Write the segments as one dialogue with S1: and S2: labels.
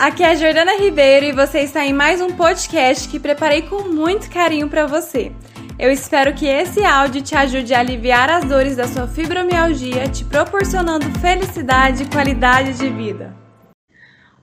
S1: aqui é a Jordana Ribeiro e você está em mais um podcast que preparei com muito carinho para você. Eu espero que esse áudio te ajude a aliviar as dores da sua fibromialgia, te proporcionando felicidade e qualidade de vida.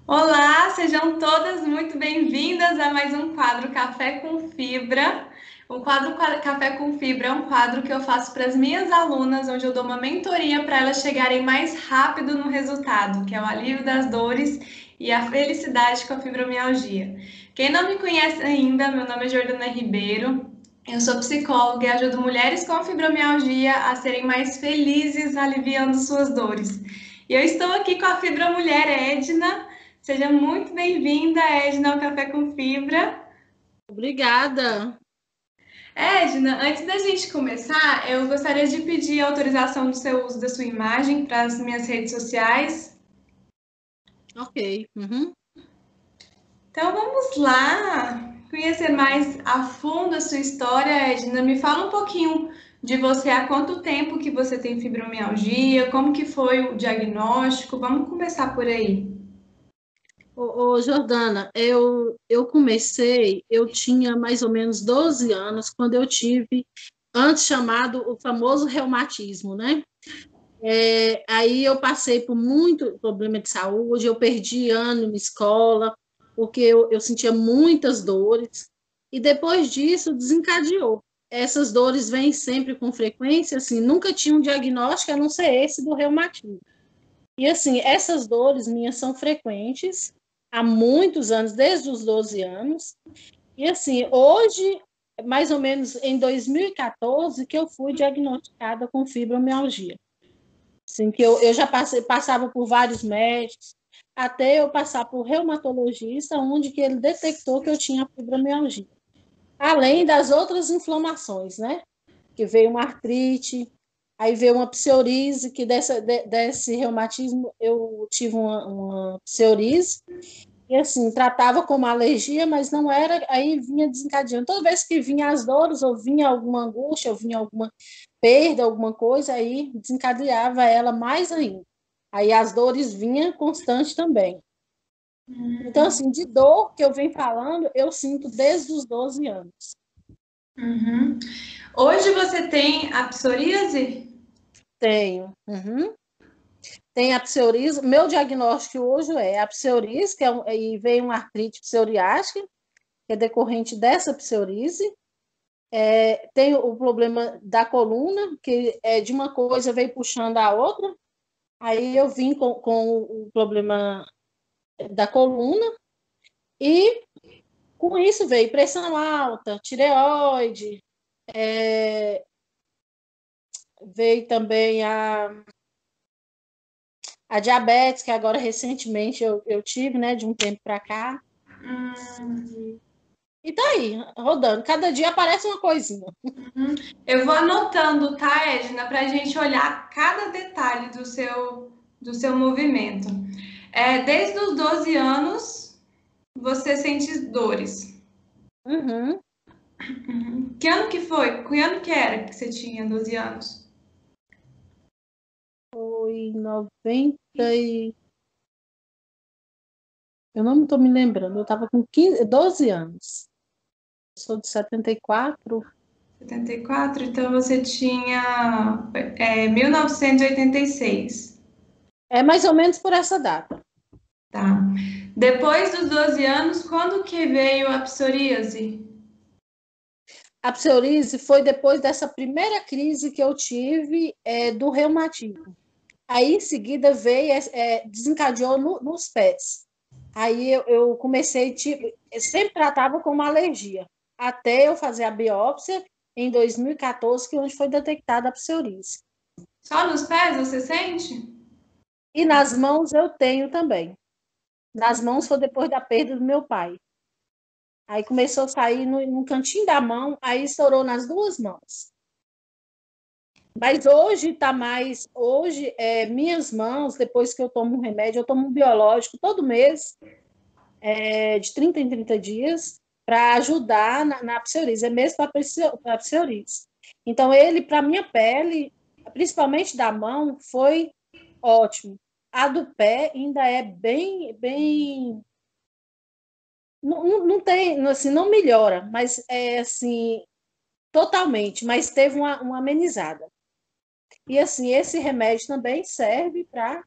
S1: Olá, sejam todas muito bem-vindas a mais um quadro Café com Fibra. O quadro Café com Fibra é um quadro que eu faço para as minhas alunas, onde eu dou uma mentoria para elas chegarem mais rápido no resultado, que é o alívio das dores e a felicidade com a fibromialgia. Quem não me conhece ainda, meu nome é Jordana Ribeiro. Eu sou psicóloga e ajudo mulheres com fibromialgia a serem mais felizes aliviando suas dores. E eu estou aqui com a Fibromulher Edna. Seja muito bem-vinda, Edna, ao Café com Fibra.
S2: Obrigada.
S1: Edna, antes da gente começar, eu gostaria de pedir autorização do seu uso da sua imagem para as minhas redes sociais.
S2: Ok. Uhum.
S1: Então vamos lá conhecer mais a fundo a sua história, Edna. Me fala um pouquinho de você, há quanto tempo que você tem fibromialgia, como que foi o diagnóstico? Vamos começar por aí.
S2: Ô, ô, Jordana, eu, eu comecei, eu tinha mais ou menos 12 anos quando eu tive, antes chamado o famoso reumatismo, né? É, aí eu passei por muito problema de saúde, eu perdi ano na escola, porque eu, eu sentia muitas dores, e depois disso desencadeou. Essas dores vêm sempre com frequência, assim, nunca tinha um diagnóstico a não ser esse do reumatismo. E assim, essas dores minhas são frequentes, há muitos anos, desde os 12 anos. E assim, hoje, mais ou menos em 2014, que eu fui diagnosticada com fibromialgia. Assim, que eu, eu já passei, passava por vários médicos, até eu passar por reumatologista, onde que ele detectou que eu tinha fibromialgia. Além das outras inflamações, né? Que veio uma artrite, aí veio uma psoríase, que dessa, de, desse reumatismo eu tive uma, uma psoríase, e assim, tratava como alergia, mas não era, aí vinha desencadeando. Toda vez que vinha as dores, ou vinha alguma angústia, ou vinha alguma perda, alguma coisa, aí desencadeava ela mais ainda. Aí as dores vinham constante também. Então, assim, de dor que eu venho falando, eu sinto desde os 12 anos.
S1: Uhum. Hoje você tem a psoríase?
S2: Tenho. Uhum tem a psoríase. Meu diagnóstico hoje é a psoríase, que é um, e vem uma artrite psoriásica, que é decorrente dessa psoríase. É, tem o problema da coluna, que é de uma coisa veio puxando a outra. Aí eu vim com, com o problema da coluna e com isso veio pressão alta, tireoide, é, veio também a a diabetes, que agora recentemente eu, eu tive, né, de um tempo para cá. Hum. E tá aí, rodando. Cada dia aparece uma coisinha.
S1: Uhum. Eu vou anotando, tá, Edna, para a gente olhar cada detalhe do seu, do seu movimento. É, desde os 12 anos, você sente dores.
S2: Uhum.
S1: Uhum. Que ano que foi? Que ano que era que você tinha 12 anos?
S2: foi 90 e... Eu não estou me lembrando, eu estava com 15, 12 anos. Sou de 74.
S1: 74, então você tinha é, 1986.
S2: É mais ou menos por essa data.
S1: Tá. Depois dos 12 anos, quando que veio a psoríase?
S2: A psoríase foi depois dessa primeira crise que eu tive é, do reumatismo. Aí, em seguida, veio, é, é, desencadeou no, nos pés. Aí eu, eu comecei, tipo, eu sempre tratava como alergia, até eu fazer a biópsia em 2014, que é onde foi detectada a psoríase.
S1: Só nos pés você sente?
S2: E nas mãos eu tenho também. Nas mãos foi depois da perda do meu pai. Aí começou a sair no, no cantinho da mão, aí estourou nas duas mãos. Mas hoje está mais. Hoje, é, minhas mãos, depois que eu tomo um remédio, eu tomo um biológico todo mês, é, de 30 em 30 dias, para ajudar na, na psoríase, é mesmo para psoríase. Então, ele, para minha pele, principalmente da mão, foi ótimo. A do pé ainda é bem, bem não, não tem, assim, não melhora, mas é assim, totalmente, mas teve uma, uma amenizada. E assim, esse remédio também serve para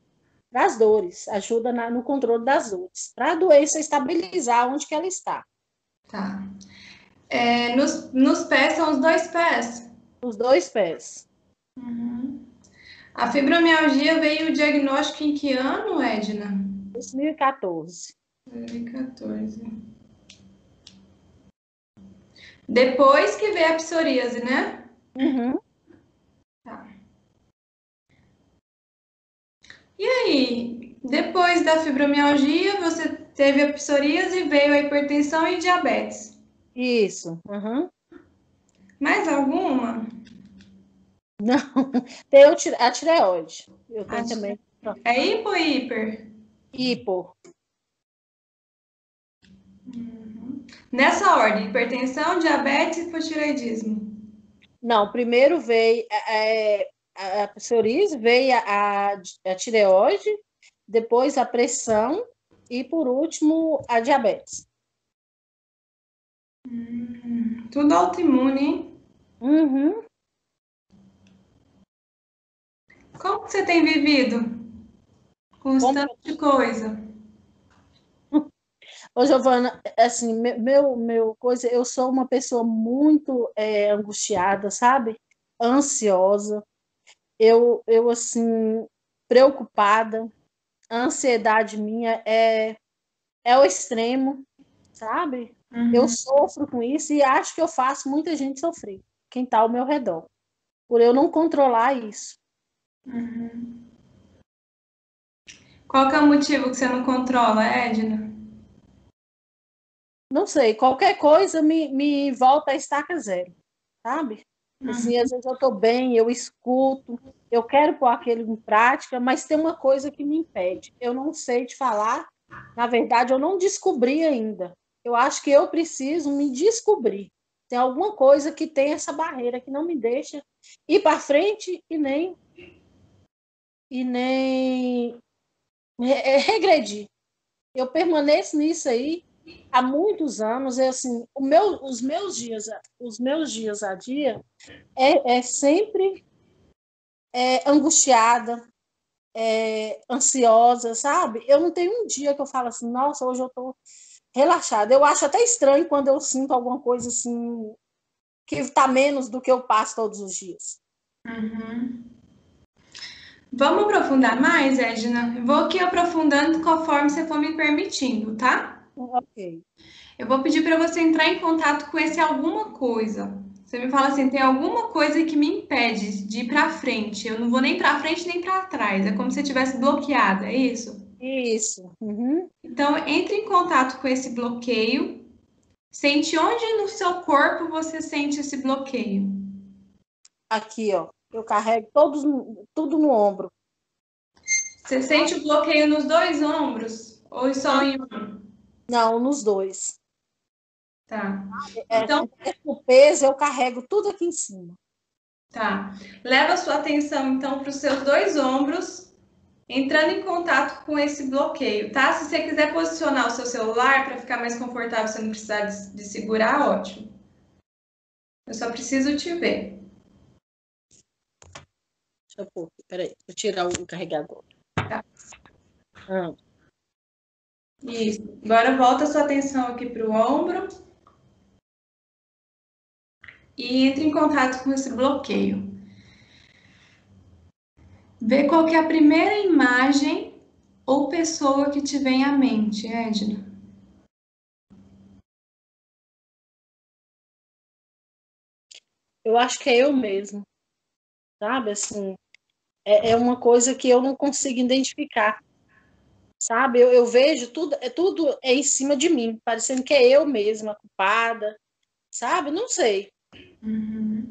S2: as dores, ajuda na, no controle das dores, para a doença estabilizar onde que ela está.
S1: Tá. É, nos, nos pés são os dois pés?
S2: Os dois pés.
S1: Uhum. A fibromialgia veio o diagnóstico em que ano, Edna?
S2: 2014.
S1: 2014. Depois que veio a psoríase, né?
S2: Uhum.
S1: Tá. E aí, depois da fibromialgia, você teve a psoríase, veio a hipertensão e diabetes.
S2: Isso. Uhum.
S1: Mais alguma?
S2: Não, tem a tireoide. Eu tenho a também.
S1: É hipo ou hiper?
S2: Hipo.
S1: Uhum. Nessa ordem, hipertensão, diabetes e hipotireoidismo.
S2: Não, primeiro veio é, a psoríase, veio a, a tireoide, depois a pressão e, por último, a diabetes.
S1: Uhum. Tudo autoimune, hein?
S2: Uhum.
S1: Como você tem vivido? Com Como... tanto de coisa.
S2: Ô, Giovana, assim, meu, meu coisa, eu sou uma pessoa muito é, angustiada, sabe? Ansiosa. Eu, eu, assim, preocupada. A ansiedade minha é, é o extremo, sabe? Uhum. Eu sofro com isso e acho que eu faço muita gente sofrer, quem está ao meu redor, por eu não controlar isso.
S1: Uhum. Qual que é o motivo que você não controla, Edna?
S2: Não sei, qualquer coisa me, me volta a estaca zero, sabe? Uhum. Assim, às vezes eu estou bem, eu escuto, eu quero pôr aquilo em prática, mas tem uma coisa que me impede. Eu não sei te falar, na verdade, eu não descobri ainda. Eu acho que eu preciso me descobrir. Tem alguma coisa que tem essa barreira que não me deixa ir para frente e nem e nem é, regredir. Eu permaneço nisso aí há muitos anos. É assim, o meu, os meus dias, os meus dias a dia é, é sempre é, angustiada, é, ansiosa, sabe? Eu não tenho um dia que eu falo assim, nossa, hoje eu estou relaxada. Eu acho até estranho quando eu sinto alguma coisa assim que está menos do que eu passo todos os dias.
S1: Uhum. Vamos aprofundar mais, Edna? Vou aqui aprofundando conforme você for me permitindo, tá?
S2: Ok.
S1: Eu vou pedir para você entrar em contato com esse alguma coisa. Você me fala assim, tem alguma coisa que me impede de ir para frente. Eu não vou nem para frente nem para trás. É como se eu tivesse bloqueada, é isso?
S2: Isso. Uhum.
S1: Então, entre em contato com esse bloqueio. Sente onde no seu corpo você sente esse bloqueio.
S2: Aqui, ó. Eu carrego todos, tudo no ombro.
S1: Você sente o bloqueio nos dois ombros? Ou só em um?
S2: Não, nos dois.
S1: Tá.
S2: É, então, o peso eu carrego tudo aqui em cima.
S1: Tá. Leva a sua atenção então para os seus dois ombros, entrando em contato com esse bloqueio, tá? Se você quiser posicionar o seu celular para ficar mais confortável, você não precisar de, de segurar, ótimo. Eu só preciso te ver.
S2: Deixa eu pôr, peraí, vou tirar o carregador.
S1: Tá. Ah. Isso. Agora volta sua atenção aqui para o ombro. E entre em contato com esse bloqueio. Vê qual é a primeira imagem ou pessoa que te vem à mente, Edna.
S2: Eu acho que é eu mesmo sabe? Assim, é, é uma coisa que eu não consigo identificar, sabe? Eu, eu vejo tudo, é tudo é em cima de mim, parecendo que é eu mesma culpada, sabe? Não sei.
S1: Uhum.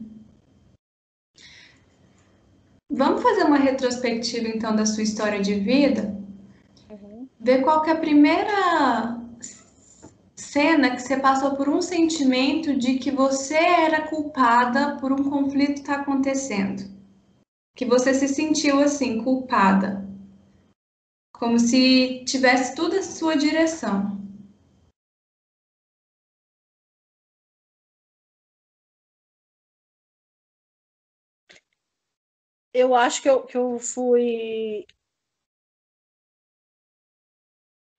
S1: Vamos fazer uma retrospectiva então da sua história de vida? Uhum. Ver qual que é a primeira cena que você passou por um sentimento de que você era culpada por um conflito que está acontecendo que você se sentiu assim, culpada como se tivesse tudo a sua direção.
S2: Eu acho que eu, que eu fui.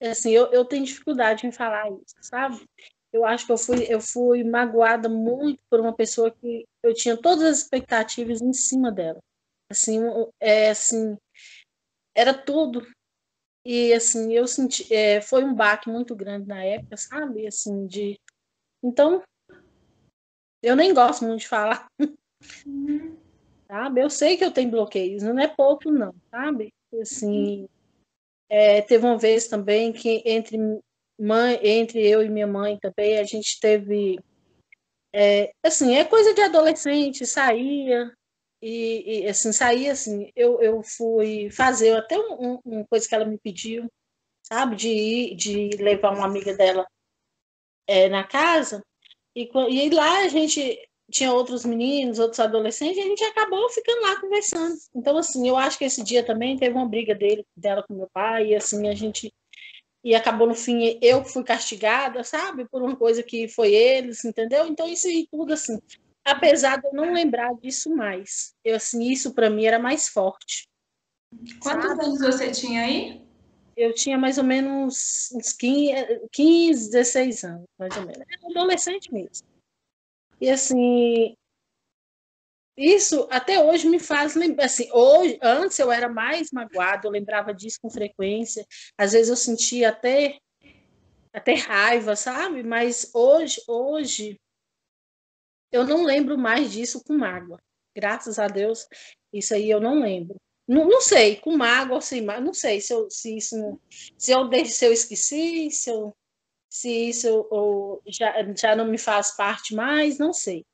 S2: Assim, eu, eu tenho dificuldade em falar isso, sabe? Eu acho que eu fui, eu fui magoada muito por uma pessoa que eu tinha todas as expectativas em cima dela. Assim, é, assim era tudo e assim, eu senti, é, foi um baque muito grande na época, sabe? Assim, de. Então, eu nem gosto muito de falar. Uhum. sabe? Eu sei que eu tenho bloqueios, não é pouco, não, sabe? Assim, é, teve uma vez também que entre mãe, entre eu e minha mãe também, a gente teve. É, assim, é coisa de adolescente, saía, e, e, assim, saía assim, eu, eu fui fazer até um, um, uma coisa que ela me pediu, sabe, de ir, de levar uma amiga dela é, na casa, e, e lá a gente tinha outros meninos, outros adolescentes, e a gente acabou ficando lá conversando. Então, assim, eu acho que esse dia também teve uma briga dele, dela com meu pai, e assim, a gente. E acabou no fim, eu fui castigada, sabe, por uma coisa que foi eles, entendeu? Então, isso e tudo, assim, apesar de eu não lembrar disso mais. Eu, assim, isso para mim era mais forte.
S1: Quantos sabe? anos você tinha aí?
S2: Eu tinha mais ou menos uns 15, 15 16 anos, mais ou menos. Era adolescente mesmo. E assim, isso até hoje me faz lembrar. Assim, hoje, antes eu era mais magoado, eu lembrava disso com frequência. Às vezes eu sentia até, até raiva, sabe? Mas hoje, hoje eu não lembro mais disso com mágoa. Graças a Deus, isso aí eu não lembro. Não, não sei, com mágoa mágoa, não sei se, eu, se isso se eu, se eu esqueci, se, eu, se isso já, já não me faz parte mais, não sei.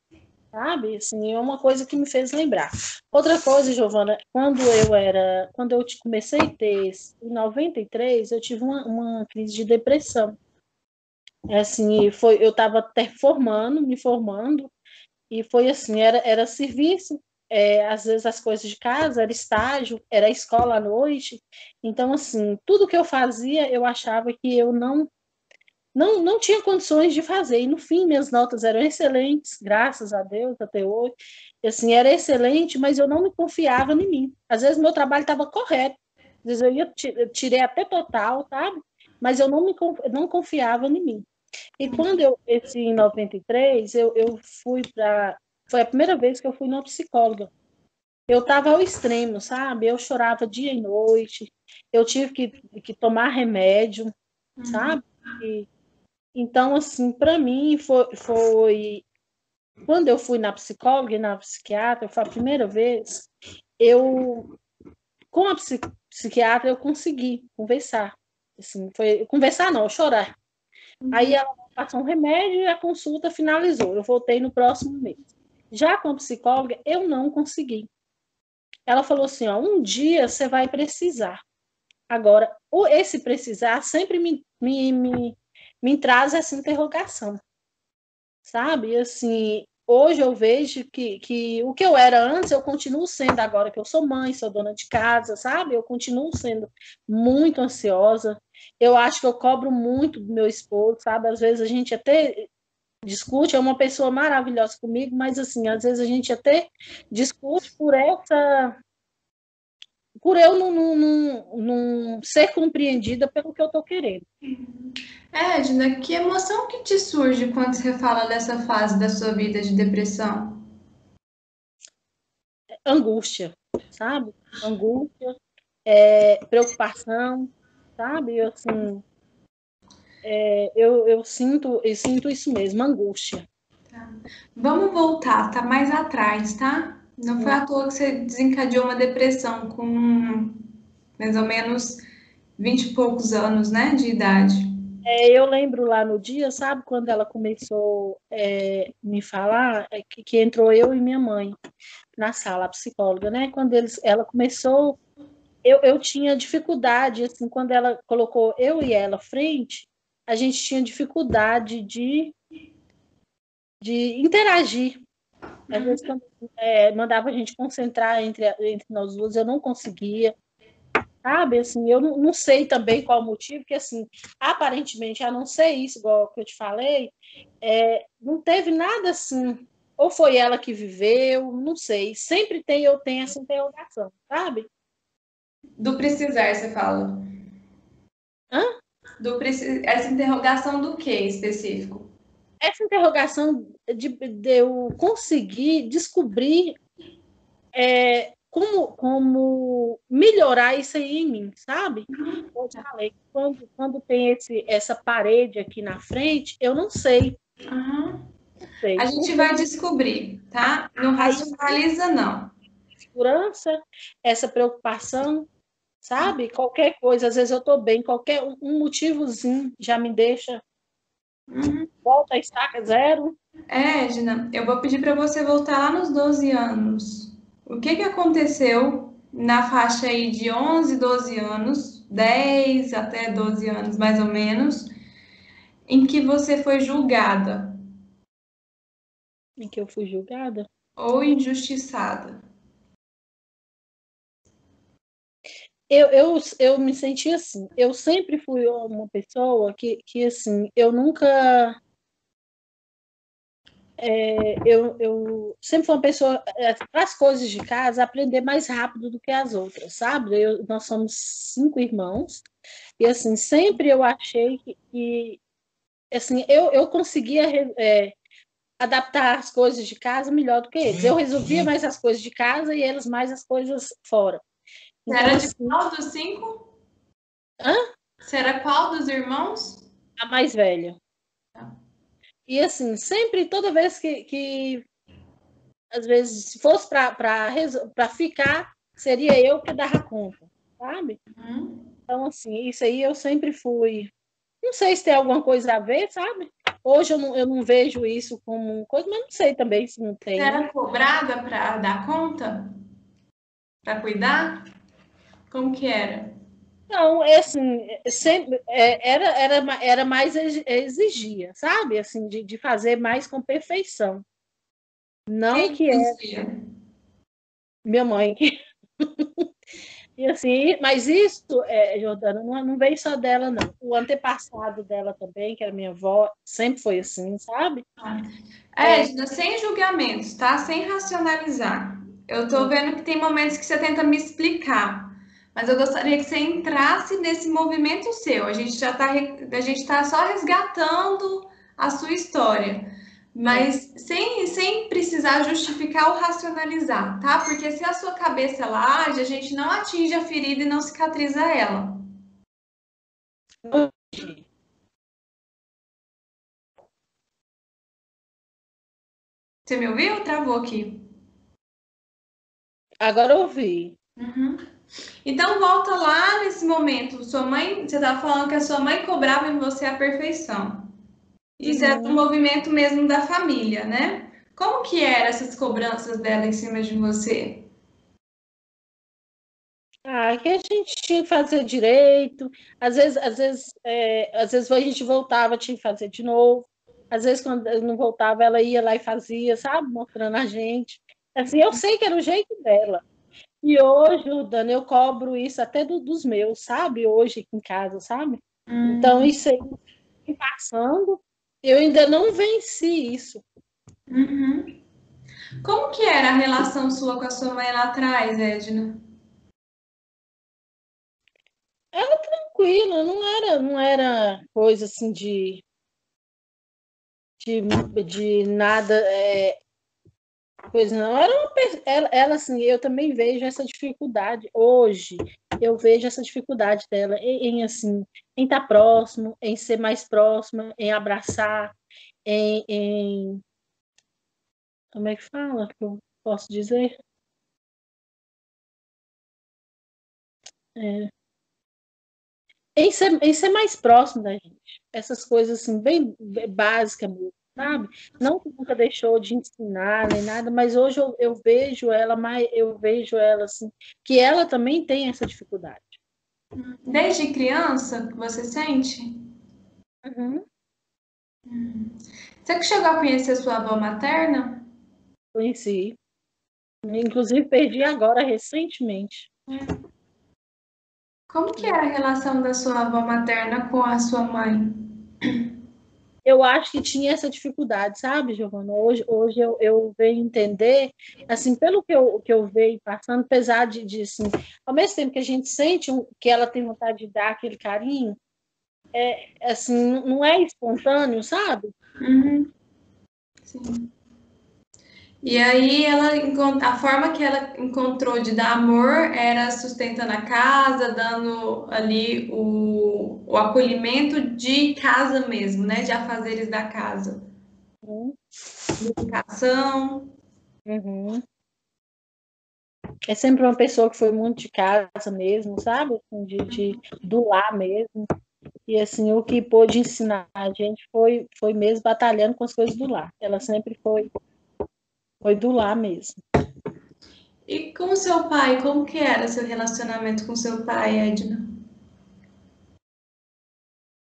S2: Sabe? Assim, é uma coisa que me fez lembrar. Outra coisa, Giovana, quando eu era, quando eu comecei a ter em 93, eu tive uma, uma crise de depressão. Assim, foi, eu estava formando, me formando, e foi assim, era, era serviço, é, às vezes as coisas de casa, era estágio, era escola à noite. Então, assim, tudo que eu fazia, eu achava que eu não não, não tinha condições de fazer. E no fim, minhas notas eram excelentes, graças a Deus, até hoje. Assim, era excelente, mas eu não me confiava em mim. Às vezes meu trabalho estava correto, às vezes eu, ia, eu tirei até total, sabe? Mas eu não me não confiava em mim. E quando eu, esse em 93, eu, eu fui para. Foi a primeira vez que eu fui numa psicóloga. Eu estava ao extremo, sabe? Eu chorava dia e noite, eu tive que, que tomar remédio, uhum. sabe? E, então, assim, para mim foi, foi. Quando eu fui na psicóloga e na psiquiatra, foi a primeira vez, eu. Com a psiquiatra, eu consegui conversar. Assim, foi, conversar não, chorar. Aí ela passou um remédio e a consulta finalizou. Eu voltei no próximo mês. Já com a psicóloga, eu não consegui. Ela falou assim: ó, um dia você vai precisar. Agora, esse precisar sempre me, me, me, me traz essa interrogação. Sabe? Assim, hoje eu vejo que, que o que eu era antes, eu continuo sendo agora que eu sou mãe, sou dona de casa, sabe? Eu continuo sendo muito ansiosa, eu acho que eu cobro muito do meu esposo, sabe? Às vezes a gente até discute, é uma pessoa maravilhosa comigo, mas assim, às vezes a gente até discute por essa por eu não, não, não, não ser compreendida pelo que eu estou querendo.
S1: É, Edna, que emoção que te surge quando você fala dessa fase da sua vida de depressão?
S2: Angústia, sabe? Angústia, é, preocupação, sabe? Assim, é, eu, eu, sinto, eu sinto isso mesmo, angústia.
S1: Tá. Vamos voltar, tá mais atrás, tá? Não foi à toa que você desencadeou uma depressão com mais ou menos vinte e poucos anos, né, de idade.
S2: É, eu lembro lá no dia, sabe, quando ela começou é, me falar, é, que, que, entrou eu e minha mãe na sala, a psicóloga, né? Quando eles, ela começou eu, eu tinha dificuldade, assim, quando ela colocou eu e ela frente, a gente tinha dificuldade de, de interagir. Às vezes, quando é, mandava a gente concentrar entre, entre nós duas, eu não conseguia. Sabe, assim, eu não, não sei também qual o motivo, porque, assim, aparentemente, a não ser isso, igual que eu te falei, é, não teve nada, assim, ou foi ela que viveu, não sei. Sempre tem, eu tenho essa interrogação, sabe?
S1: Do precisar, você fala.
S2: Hã?
S1: Do, essa interrogação do que específico?
S2: Essa interrogação de, de eu conseguir descobrir é, como, como melhorar isso aí em mim, sabe? Eu falei, quando, quando tem esse, essa parede aqui na frente, eu não sei.
S1: Uhum. Não sei. A gente vai descobrir, tá? Não racionaliza, não.
S2: Segurança, essa preocupação, sabe? Qualquer coisa, às vezes eu tô bem, qualquer um motivozinho já me deixa. Uhum. Volta a estaca zero.
S1: É, Gina, eu vou pedir para você voltar lá nos 12 anos. O que, que aconteceu na faixa aí de 11, 12 anos, 10 até 12 anos mais ou menos, em que você foi julgada?
S2: Em que eu fui julgada?
S1: Ou injustiçada?
S2: Eu, eu, eu me senti assim. Eu sempre fui uma pessoa que, que assim, eu nunca é, eu, eu, sempre fui uma pessoa, é, para as coisas de casa, aprender mais rápido do que as outras, sabe? Eu, nós somos cinco irmãos, e assim, sempre eu achei que, que assim, eu, eu conseguia é, adaptar as coisas de casa melhor do que eles. Eu resolvia mais as coisas de casa e eles mais as coisas fora.
S1: Então, Você era de assim, qual dos cinco?
S2: Hã?
S1: Era qual dos irmãos?
S2: A mais velha. E assim, sempre, toda vez que, que às vezes, se fosse para ficar, seria eu que dava conta, sabe? Uhum. Então, assim, isso aí eu sempre fui. Não sei se tem alguma coisa a ver, sabe? Hoje eu não, eu não vejo isso como coisa, mas não sei também se não tem.
S1: Você era cobrada para dar conta? Para cuidar? Como que era?
S2: Não, é assim, sempre, é, era, era, era mais exigia, sabe? Assim, de, de fazer mais com perfeição. Não Quem que é. Minha mãe. e assim, mas isso, é, Jordana, não, não veio só dela, não. O antepassado dela também, que era minha avó, sempre foi assim, sabe?
S1: É, Edna, sem julgamentos, tá? Sem racionalizar. Eu tô vendo que tem momentos que você tenta me explicar mas eu gostaria que você entrasse nesse movimento seu. A gente já está a gente está só resgatando a sua história, mas sem, sem precisar justificar ou racionalizar, tá? Porque se a sua cabeça lá age, a gente não atinge a ferida e não cicatriza ela. Você me ouviu? Travou aqui.
S2: Agora eu ouvi.
S1: Uhum. Então volta lá nesse momento. Sua mãe, você estava falando que a sua mãe cobrava em você a perfeição. Isso uhum. é do movimento mesmo da família, né? Como que eram essas cobranças dela em cima de você?
S2: Ah, que a gente tinha que fazer direito. Às vezes, às vezes, é, às vezes a gente voltava, tinha que fazer de novo. Às vezes, quando não voltava, ela ia lá e fazia, sabe? Mostrando a gente. Assim, eu sei que era o jeito dela. E hoje, Dani, eu cobro isso até do, dos meus, sabe? Hoje aqui em casa, sabe? Hum. Então, isso aí passando, eu ainda não venci isso.
S1: Uhum. Como que era a relação sua com a sua mãe lá atrás, Edna?
S2: Era tranquila, não era, não era coisa assim de de, de nada é, Pois não, era uma, ela, ela, assim, eu também vejo essa dificuldade hoje. Eu vejo essa dificuldade dela em, em assim, em estar tá próximo, em ser mais próxima, em abraçar, em, em como é que fala que eu posso dizer? É, em, ser, em ser mais próximo da gente. Essas coisas assim, bem básicas mesmo sabe? Não que nunca deixou de ensinar nem nada, mas hoje eu, eu vejo ela mais, eu vejo ela assim, que ela também tem essa dificuldade.
S1: Desde criança você sente?
S2: Uhum.
S1: Você que chegou a conhecer sua avó materna?
S2: Conheci. Inclusive perdi agora recentemente.
S1: Como que é a relação da sua avó materna com a sua mãe?
S2: Eu acho que tinha essa dificuldade, sabe, Giovana? Hoje, hoje eu, eu venho entender, assim, pelo que eu, que eu venho passando, apesar de, de assim, ao mesmo tempo que a gente sente que ela tem vontade de dar aquele carinho, é, assim, não é espontâneo, sabe?
S1: Uhum. Sim. E aí ela a forma que ela encontrou de dar amor era sustentando a casa, dando ali o, o acolhimento de casa mesmo, né? De afazeres da casa. Uhum. Educação.
S2: Uhum. É sempre uma pessoa que foi muito de casa mesmo, sabe? Assim, de, de, do lar mesmo. E assim, o que pôde ensinar a gente foi, foi mesmo batalhando com as coisas do lar. Ela sempre foi foi do lar mesmo.
S1: E com seu pai, como que era seu relacionamento com seu pai, Edna?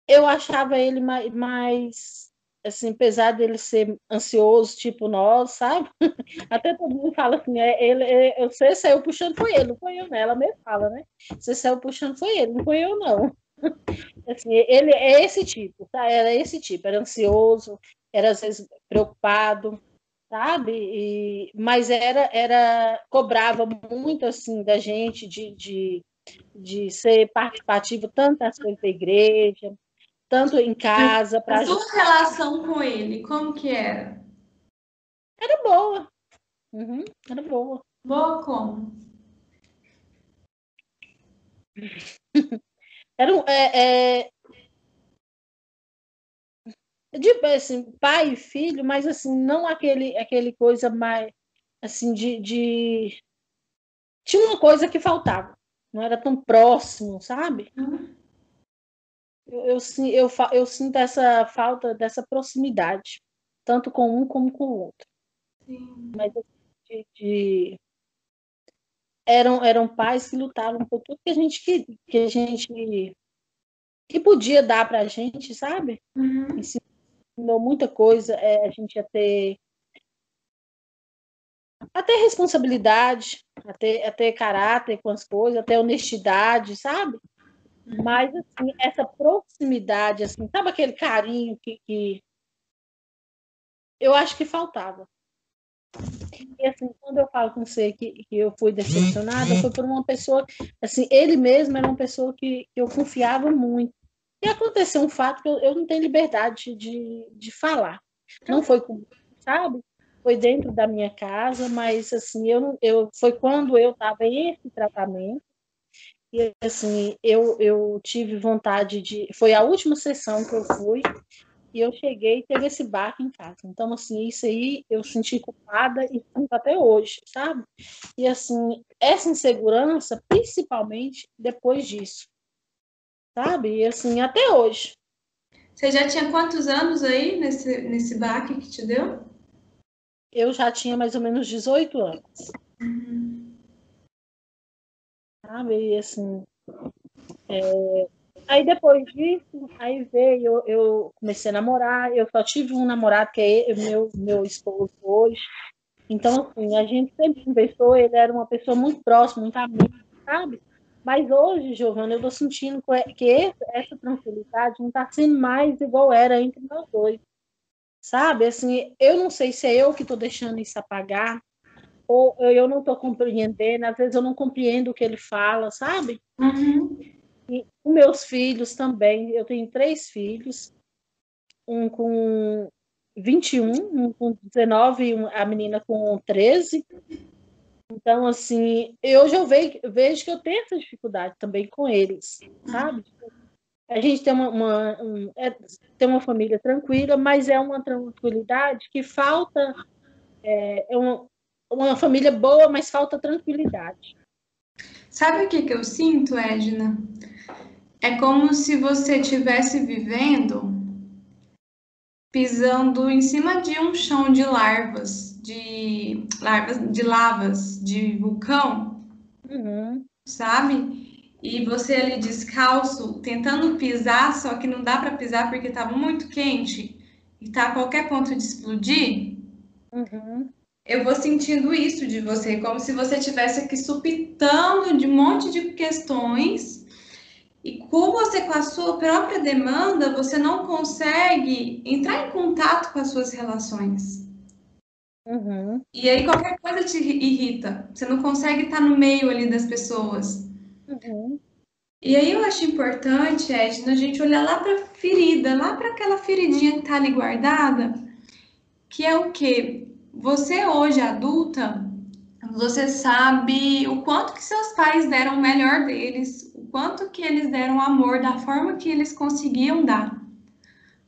S2: Eu achava ele mais, mais assim, apesar dele ser ansioso, tipo nós, sabe? Até todo mundo fala assim, é, ele, é, você saiu puxando foi ele, não foi eu, né? Ela mesmo fala, né? Você saiu puxando foi ele, não foi eu, não. Assim, ele é esse tipo, tá? Era esse tipo, era ansioso, era às vezes preocupado, sabe? E, mas era, era cobrava muito assim da gente de, de, de ser participativo tanto das coisas da igreja, tanto em casa.
S1: A sua relação com ele, como que era?
S2: Era boa. Uhum, era boa.
S1: Boa como?
S2: era um, é, é, de assim, pai e filho, mas assim, não aquele aquele coisa mais assim de, de... tinha uma coisa que faltava, não era tão próximo, sabe? Uhum. Eu, eu, eu, eu, sinto essa falta dessa proximidade, tanto com um como com o outro. Sim. Mas assim, de, de, eram eram pais que lutavam por tudo que a gente que, que a gente que podia dar para a gente, sabe? Uhum ensinou muita coisa, é, a gente ia ter até responsabilidade, até, até caráter com as coisas, até honestidade, sabe? Mas, assim, essa proximidade, assim, sabe aquele carinho que, que eu acho que faltava. E, assim, quando eu falo com você que, que eu fui decepcionada, foi por uma pessoa, assim, ele mesmo era uma pessoa que, que eu confiava muito. E aconteceu um fato que eu, eu não tenho liberdade de, de falar. Não foi com, sabe? Foi dentro da minha casa, mas assim, eu, eu foi quando eu estava em esse tratamento e assim, eu, eu tive vontade de. Foi a última sessão que eu fui, e eu cheguei e teve esse barco em casa. Então, assim, isso aí eu senti culpada e sinto até hoje, sabe? E assim, essa insegurança, principalmente depois disso sabe? E assim, até hoje.
S1: Você já tinha quantos anos aí nesse, nesse baque que te deu?
S2: Eu já tinha mais ou menos 18 anos. Uhum. Sabe? E assim. É... Aí depois disso, aí veio, eu, eu, comecei a namorar, eu só tive um namorado que é meu, meu esposo hoje. Então, assim, a gente sempre conversou, ele era uma pessoa muito próxima, muito amiga, sabe? Mas hoje, Giovana, eu estou sentindo que essa tranquilidade não está sendo mais igual era entre nós dois. Sabe? Assim, eu não sei se é eu que estou deixando isso apagar, ou eu não estou compreendendo, às vezes eu não compreendo o que ele fala, sabe? Uhum. E os meus filhos também, eu tenho três filhos, um com 21, um com 19 e a menina com 13. Então, assim, eu já vejo, que eu tenho essa dificuldade também com eles, sabe? A gente tem uma, uma um, é, tem uma família tranquila, mas é uma tranquilidade que falta. É, é uma, uma família boa, mas falta tranquilidade.
S1: Sabe o que, que eu sinto, Edna? É como se você estivesse vivendo pisando em cima de um chão de larvas de larvas, de lavas, de vulcão, uhum. sabe? E você ali descalço, tentando pisar, só que não dá para pisar porque estava muito quente e tá a qualquer ponto de explodir. Uhum. Eu vou sentindo isso de você, como se você tivesse aqui supitando de um monte de questões E com você, com a sua própria demanda, você não consegue entrar em contato com as suas relações.
S2: Uhum.
S1: E aí qualquer coisa te irrita. Você não consegue estar no meio ali das pessoas.
S2: Uhum.
S1: E aí eu acho importante, Edna, a gente olhar lá para a ferida, lá para aquela feridinha que está ali guardada, que é o que? Você hoje, adulta, você sabe o quanto que seus pais deram o melhor deles, o quanto que eles deram amor da forma que eles conseguiam dar.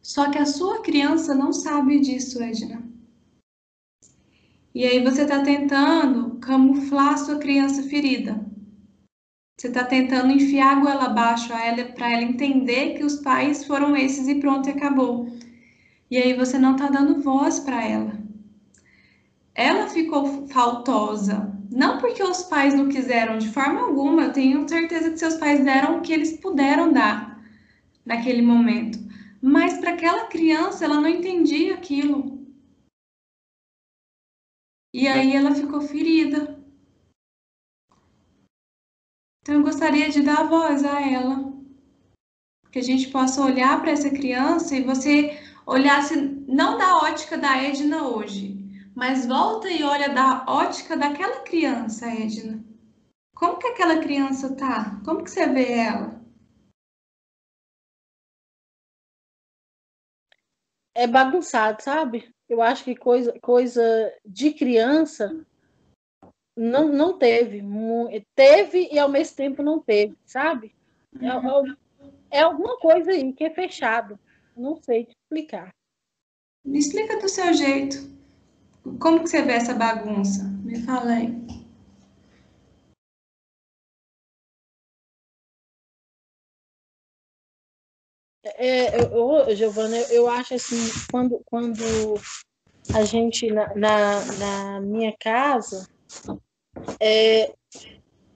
S1: Só que a sua criança não sabe disso, Edna. E aí você está tentando camuflar sua criança ferida. Você está tentando enfiar a goela abaixo a ela para ela entender que os pais foram esses e pronto, e acabou. E aí você não está dando voz para ela. Ela ficou faltosa, não porque os pais não quiseram de forma alguma, eu tenho certeza que seus pais deram o que eles puderam dar naquele momento. Mas para aquela criança, ela não entendia aquilo. E aí ela ficou ferida. Então eu gostaria de dar voz a ela. Que a gente possa olhar para essa criança e você olhasse não da ótica da Edna hoje, mas volta e olha da ótica daquela criança, Edna. Como que aquela criança tá? Como que você vê ela?
S2: É bagunçado, sabe? Eu acho que coisa, coisa de criança não, não teve. Teve e ao mesmo tempo não teve, sabe? É, é, é alguma coisa aí que é fechado. Não sei te explicar.
S1: Me explica do seu jeito. Como que você vê essa bagunça? Me fala aí.
S2: É, eu, Giovana, eu acho assim, quando, quando a gente, na, na, na minha casa, é,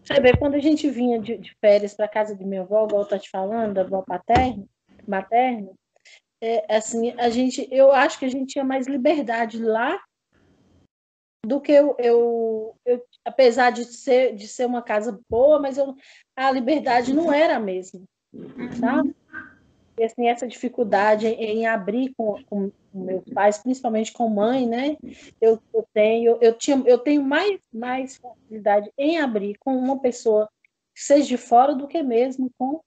S2: você vê, quando a gente vinha de, de férias para casa de minha avó, igual eu tô te falando, da avó paterna, materna, é, assim, a gente, eu acho que a gente tinha mais liberdade lá do que eu, eu, eu, apesar de ser, de ser uma casa boa, mas eu, a liberdade não era a mesma, sabe? Assim, essa dificuldade em, abrir com, com, meus pais, principalmente com mãe, né? Eu, eu tenho, eu tinha, eu tenho mais, mais facilidade em abrir com uma pessoa que seja de fora do que mesmo com,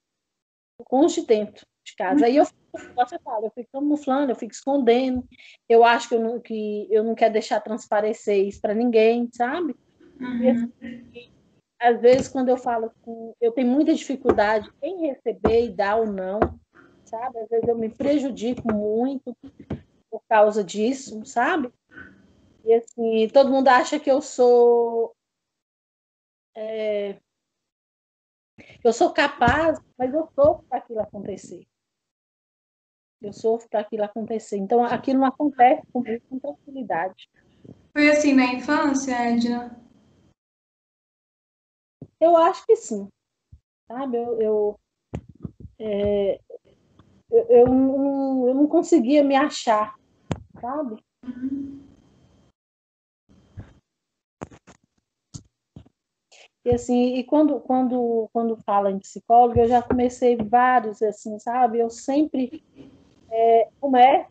S2: com os de dentro de casa. Aí eu você fala, eu fico camuflando, eu fico escondendo. Eu acho que eu não, que eu não quero deixar transparecer isso para ninguém, sabe? Uhum. E, às vezes, quando eu falo, eu tenho muita dificuldade em receber e dar ou não sabe? Às vezes eu me prejudico muito por causa disso, sabe? E assim, todo mundo acha que eu sou. É, eu sou capaz, mas eu sofro para aquilo acontecer. Eu sofro para aquilo acontecer. Então, aquilo não acontece comigo com tranquilidade.
S1: Foi assim na infância, Edna?
S2: Eu acho que sim. Sabe? Eu, eu é, eu, eu, não, eu não conseguia me achar, sabe? E assim, e quando, quando, quando fala em psicólogo, eu já comecei vários, assim, sabe? Eu sempre é, começo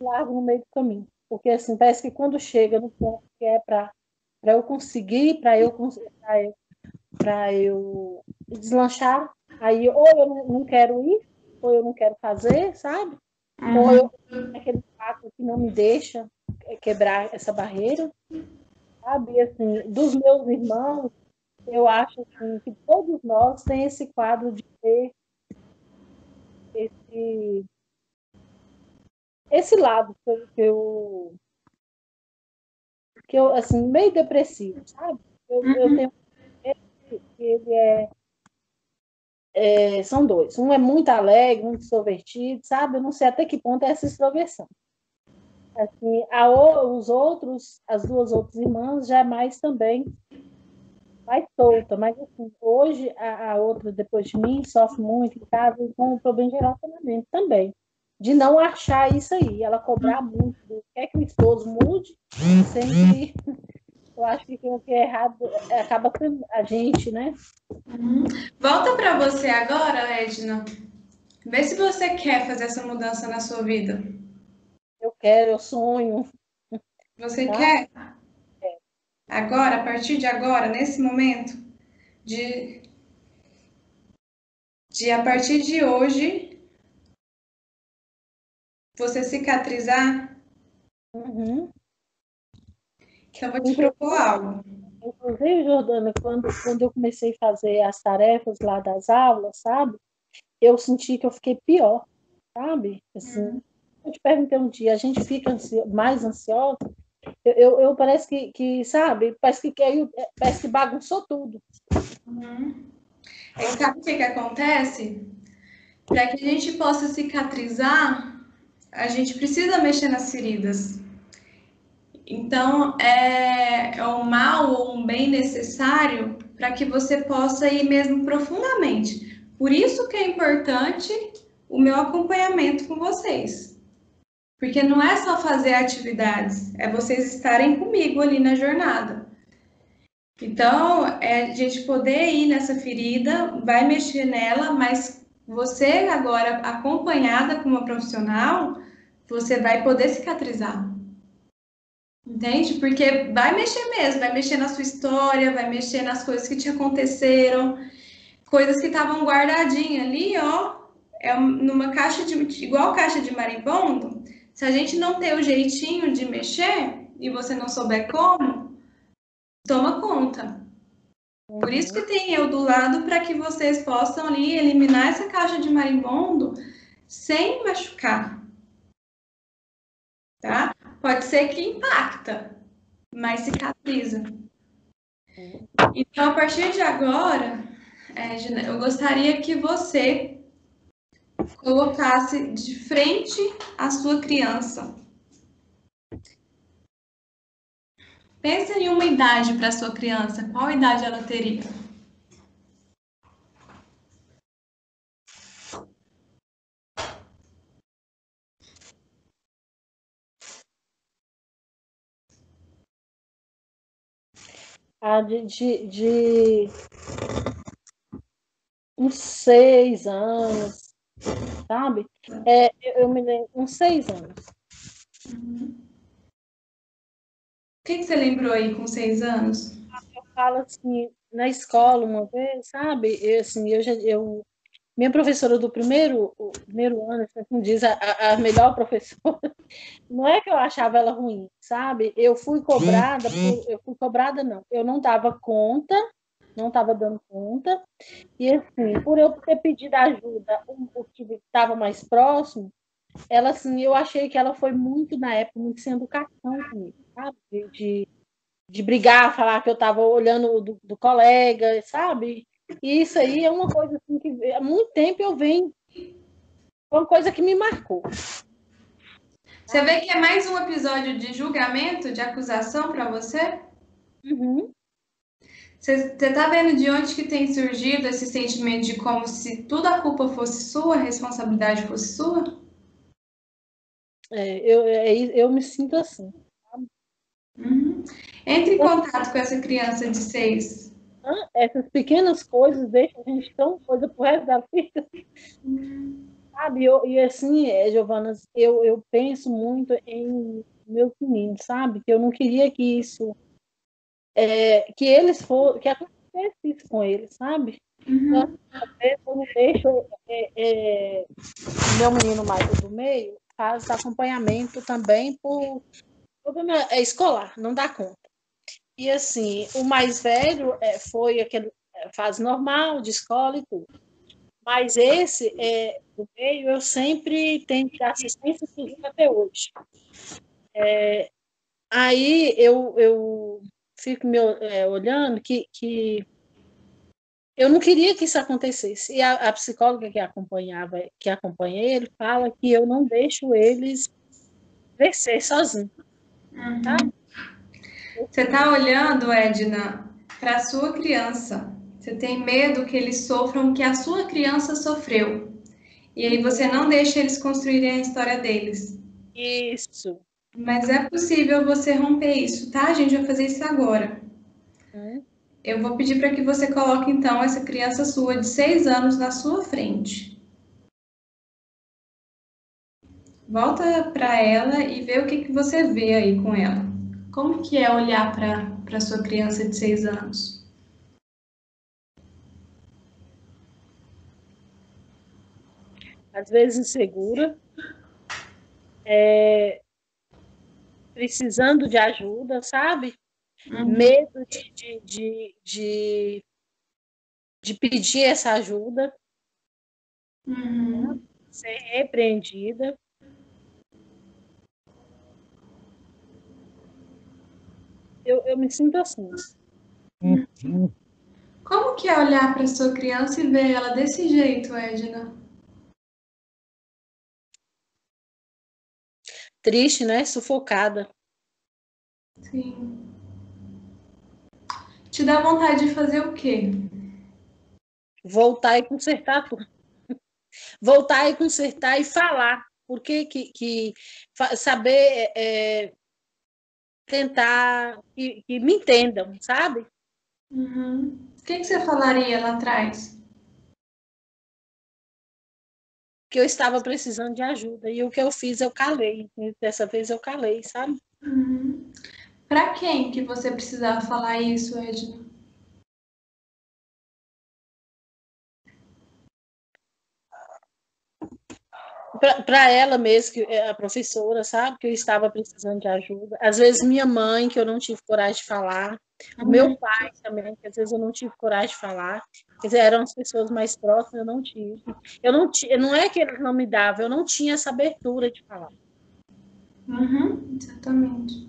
S2: largo no meio do caminho. Porque assim, parece que quando chega no ponto que é para eu conseguir, para eu, para eu, eu deslanchar, aí ou eu não quero ir, ou eu não quero fazer, sabe? Uhum. Ou eu aquele fato que não me deixa quebrar essa barreira, sabe? Assim, dos meus irmãos, eu acho assim, que todos nós tem esse quadro de ter esse esse lado que eu que eu assim meio depressivo, sabe? Eu, uhum. eu tenho ele é é, são dois. Um é muito alegre, muito extrovertido, sabe? Eu não sei até que ponto é essa extroversão. Assim, a, os outros, as duas outras irmãs, já é mais também mais solta, mas assim, hoje a, a, outra, depois de mim, sofre muito em casa com um problema de relacionamento também. De não achar isso aí, ela cobrar muito, quer que o esposo mude, sempre Eu acho que o que é errado acaba sendo a gente, né?
S1: Uhum. Volta para você agora, Edna. Vê se você quer fazer essa mudança na sua vida.
S2: Eu quero, eu sonho.
S1: Você tá? quer? É. Agora, a partir de agora, nesse momento, de, de a partir de hoje, você cicatrizar.
S2: Uhum.
S1: Então, eu vou te propor algo.
S2: Inclusive, Jordana, quando, quando eu comecei a fazer as tarefas lá das aulas, sabe? Eu senti que eu fiquei pior, sabe? Assim, uhum. Eu te perguntei um dia, a gente fica ansio, mais ansiosa? Eu, eu, eu, parece que, que, sabe? Parece que caiu, parece que bagunçou tudo.
S1: Uhum. E sabe o que, que acontece? Para que a gente possa cicatrizar, a gente precisa mexer nas feridas. Então, é, é um mal ou um bem necessário para que você possa ir mesmo profundamente. Por isso que é importante o meu acompanhamento com vocês. Porque não é só fazer atividades, é vocês estarem comigo ali na jornada. Então, é a gente poder ir nessa ferida, vai mexer nela, mas você agora acompanhada com uma profissional, você vai poder cicatrizar. Entende? Porque vai mexer mesmo, vai mexer na sua história, vai mexer nas coisas que te aconteceram, coisas que estavam guardadinhas ali, ó, é numa caixa de igual caixa de marimbondo. Se a gente não ter o jeitinho de mexer e você não souber como, toma conta. Por isso que tem eu do lado para que vocês possam ali eliminar essa caixa de marimbondo sem machucar. Tá? Pode ser que impacta, mas cicatriza. Então, a partir de agora, é, eu gostaria que você colocasse de frente a sua criança. Pensa em uma idade para sua criança. Qual idade ela teria?
S2: Ah, de, de, de uns seis anos, sabe? É, eu me lembro, uns seis anos.
S1: Uhum. O que, que você lembrou aí com seis anos?
S2: Eu falo assim, na escola uma vez, sabe? Eu, assim, eu, já, eu minha professora do primeiro, primeiro ano, como diz, a, a, melhor professora, não é que eu achava ela ruim, sabe? Eu fui cobrada, por, eu fui cobrada não, eu não dava conta, não estava dando conta, e assim, por eu ter pedido ajuda, o que estava mais próximo, ela assim, eu achei que ela foi muito, na época, muito sem educação comigo, sabe? De, de, de brigar, falar que eu estava olhando do, do colega, sabe? E isso aí é uma coisa assim, que há muito tempo eu venho. Foi uma coisa que me marcou.
S1: Você vê que é mais um episódio de julgamento, de acusação para você?
S2: Uhum.
S1: Você está vendo de onde que tem surgido esse sentimento de como se toda a culpa fosse sua, a responsabilidade fosse sua?
S2: É, eu, é, eu me sinto assim.
S1: Uhum. Entre em contato com essa criança de seis,
S2: essas pequenas coisas deixam a gente tão coisa pro resto da vida. Sabe? Eu, e assim, é, Giovana, eu, eu penso muito em meus meninos, sabe? Que eu não queria que isso. É, que eles fossem. Que acontecesse isso com eles, sabe? Uhum. Então, às vezes eu não deixo é, é, meu menino mais do meio faz acompanhamento também por problema é escolar, não dá conta. E assim, o mais velho é, foi aquele é, fase normal, de escola e tudo. Mas esse, é, do meio, eu sempre tenho que dar assistência exclusiva até hoje. É, aí eu, eu fico me é, olhando que, que eu não queria que isso acontecesse. E a, a, psicóloga que acompanhava, que acompanha ele, fala que eu não deixo eles crescer sozinhos. Uhum. Tá?
S1: Você está olhando, Edna, para a sua criança. Você tem medo que eles sofram o que a sua criança sofreu. E aí você não deixa eles construírem a história deles.
S2: Isso.
S1: Mas é possível você romper isso, tá? A gente vai fazer isso agora. Hum. Eu vou pedir para que você coloque então essa criança sua de seis anos na sua frente. Volta para ela e vê o que, que você vê aí com ela. Como que é olhar para sua criança de seis anos?
S2: Às vezes insegura, é, precisando de ajuda, sabe? Uhum. Medo de, de, de, de, de, pedir essa ajuda,
S1: uhum.
S2: ser repreendida. Eu, eu me sinto assim.
S1: Uhum. Como que é olhar para sua criança e ver ela desse jeito, Edna?
S2: Triste, né? Sufocada.
S1: Sim. Te dá vontade de fazer o quê?
S2: Voltar e consertar tudo. Voltar e consertar e falar. Porque que, que saber é, tentar que, que, me entendam, sabe?
S1: Uhum. O que, que você falaria lá atrás?
S2: Que eu estava precisando de ajuda. E o que eu fiz, eu calei. Dessa vez eu calei, sabe?
S1: Uhum. Para quem que você precisava falar isso, Edna?
S2: Para ela mesmo, que é a professora, sabe, que eu estava precisando de ajuda. Às vezes minha mãe, que eu não tive coragem de falar, o meu uhum. pai também, que às vezes eu não tive coragem de falar. Quer dizer, eram as pessoas mais próximas, eu não tive. Eu não tinha, não é que eles não me davam, eu não tinha essa abertura de falar.
S1: Uhum, exatamente.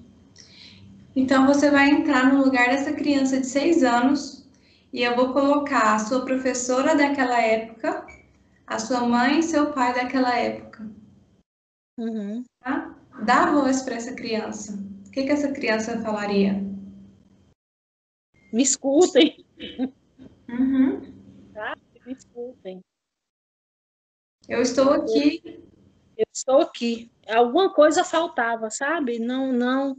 S1: Então, você vai entrar no lugar dessa criança de seis anos e eu vou colocar a sua professora daquela época, a sua mãe e seu pai daquela época.
S2: Uhum.
S1: Tá? Dá voz para essa criança. O que, que essa criança falaria?
S2: Me escutem.
S1: Uhum.
S2: Tá? Me escutem.
S1: Eu estou aqui.
S2: Eu estou aqui. Alguma coisa faltava, sabe? Não, não.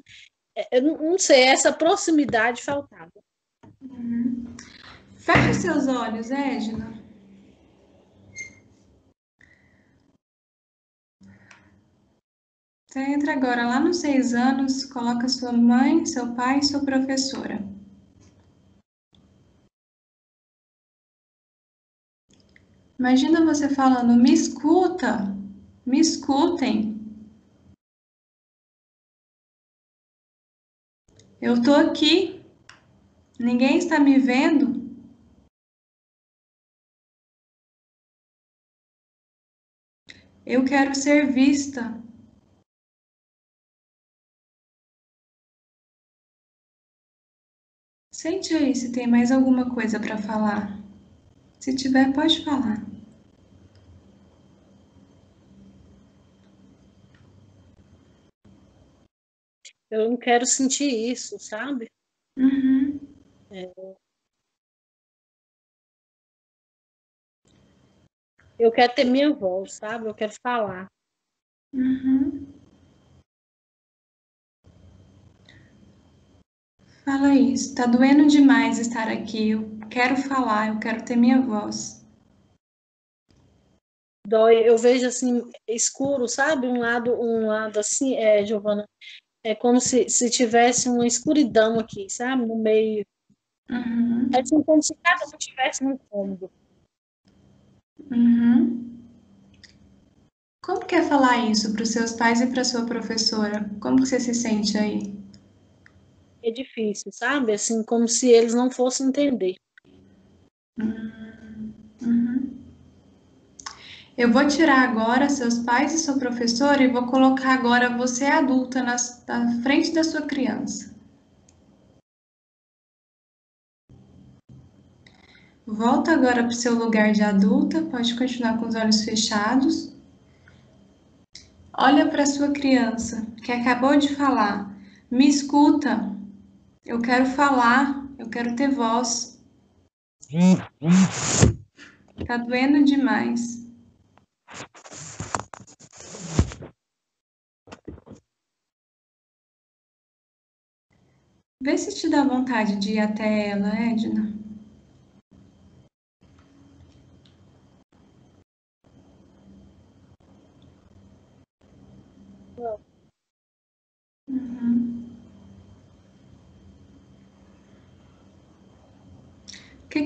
S2: É, eu não sei, essa proximidade faltava.
S1: Uhum. Feche seus olhos, Edna. Você entra agora lá nos seis anos, coloca sua mãe, seu pai e sua professora. Imagina você falando, me escuta, me escutem. Eu tô aqui. Ninguém está me vendo? Eu quero ser vista. Sente aí se tem mais alguma coisa para falar. Se tiver, pode falar.
S2: Eu não quero sentir isso, sabe?
S1: Uhum.
S2: É. Eu quero ter minha voz, sabe? Eu quero falar.
S1: Uhum. Fala isso. Tá doendo demais estar aqui. Eu quero falar, eu quero ter minha voz.
S2: Dói, eu vejo assim escuro, sabe? Um lado, um lado assim, é, Giovana, é como se, se tivesse uma escuridão aqui, sabe? No meio.
S1: Uhum.
S2: É assim, como se cada um tivesse um cômodo.
S1: Uhum. Como que é falar isso para os seus pais e para sua professora? Como que você se sente aí?
S2: É difícil, sabe? Assim, como se eles não fossem entender.
S1: Uhum. Eu vou tirar agora seus pais e sua professora e vou colocar agora você adulta na, na frente da sua criança. Volta agora para o seu lugar de adulta, pode continuar com os olhos fechados. Olha para sua criança que acabou de falar. Me escuta. Eu quero falar, eu quero ter voz. Tá doendo demais. Vê se te dá vontade de ir até ela, Edna.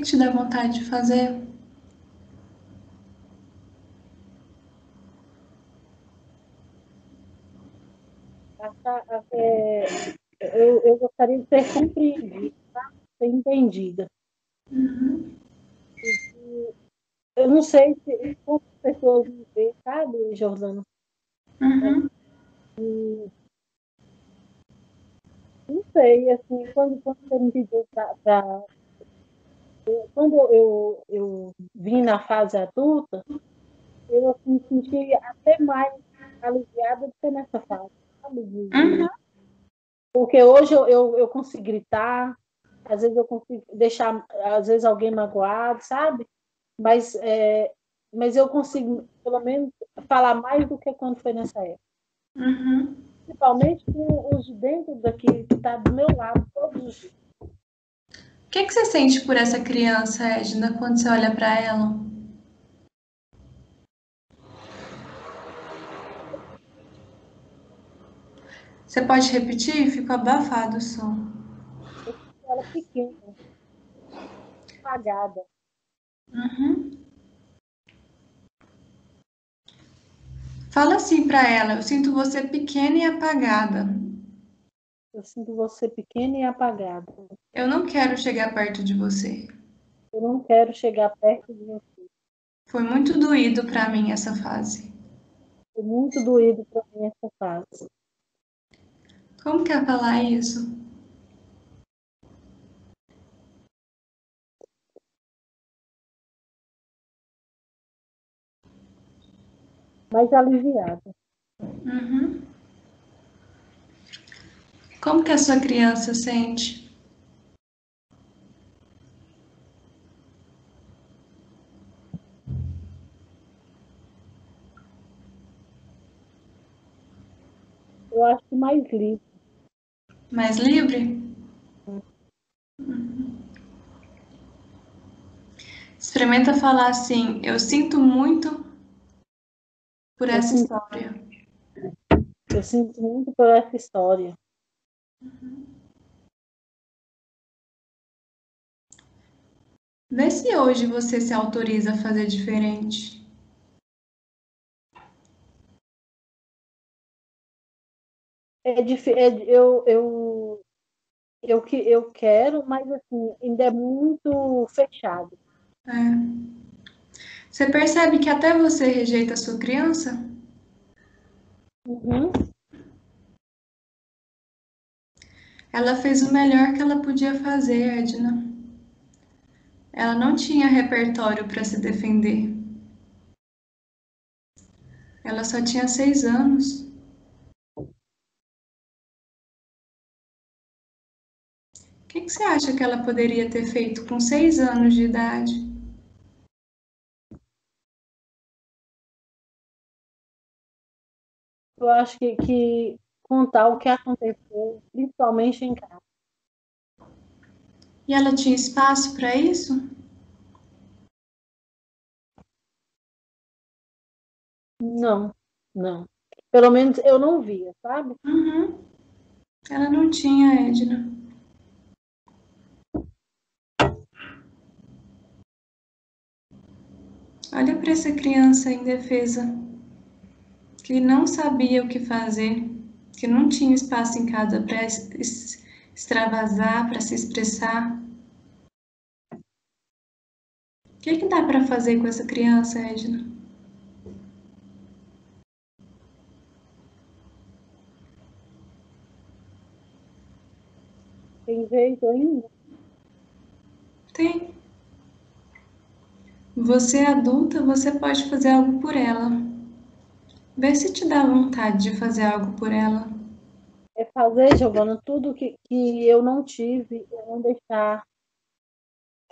S1: Que, te dá vontade de fazer?
S2: É, eu, eu gostaria de ser compreendida, tá? ser entendida.
S1: Uhum.
S2: Eu não sei se quantas pessoas me veem, sabe, Jordana?
S1: Uhum.
S2: E, não sei, assim, quando, quando você me pediu para. Quando eu, eu vim na fase adulta, eu assim, me senti até mais aliviada do que nessa fase, sabe?
S1: Uhum.
S2: Porque hoje eu, eu, eu consigo gritar, às vezes eu consigo deixar, às vezes, alguém magoado, sabe? Mas, é, mas eu consigo, pelo menos, falar mais do que quando foi nessa época.
S1: Uhum.
S2: Principalmente com os de dentro daqui, que está do meu lado todos os dias.
S1: O que, que você sente por essa criança, Edna, quando você olha para ela? Você pode repetir? Ficou abafado o som.
S2: Ela pequena, apagada.
S1: Uhum. Fala assim para ela: eu sinto você pequena e apagada.
S2: Eu sinto você pequena e apagada.
S1: Eu não quero chegar perto de você.
S2: Eu não quero chegar perto de você.
S1: Foi muito doído para mim essa fase.
S2: Foi muito doído para mim essa fase.
S1: Como que é falar isso?
S2: Mais aliviada.
S1: Uhum. Como que a sua criança sente?
S2: Eu acho que mais livre.
S1: Mais livre? Uhum. Experimenta falar assim: eu sinto muito por
S2: Eu
S1: essa
S2: sinto-
S1: história.
S2: Eu sinto muito por essa história.
S1: Vê se hoje você se autoriza a fazer diferente.
S2: É, é- eu, eu, eu, que, eu quero, mas assim, ainda é muito fechado.
S1: É. Você percebe que até você rejeita a sua criança?
S2: Uhum.
S1: Ela fez o melhor que ela podia fazer, Edna. Ela não tinha repertório para se defender. Ela só tinha seis anos. O que, que você acha que ela poderia ter feito com seis anos de idade?
S2: Eu acho que, que contar o que aconteceu, principalmente em casa.
S1: E ela tinha espaço para isso?
S2: Não, não. Pelo menos eu não via, sabe?
S1: Uhum. Ela não tinha, Edna. Olha para essa criança indefesa que não sabia o que fazer, que não tinha espaço em casa para extravasar, para se expressar. O que, que dá para fazer com essa criança, Edna?
S2: Tem jeito ainda?
S1: Tem. Você é adulta, você pode fazer algo por ela. Vê se te dá vontade de fazer algo por ela.
S2: É fazer, Giovana, tudo que, que eu não tive, eu não deixar.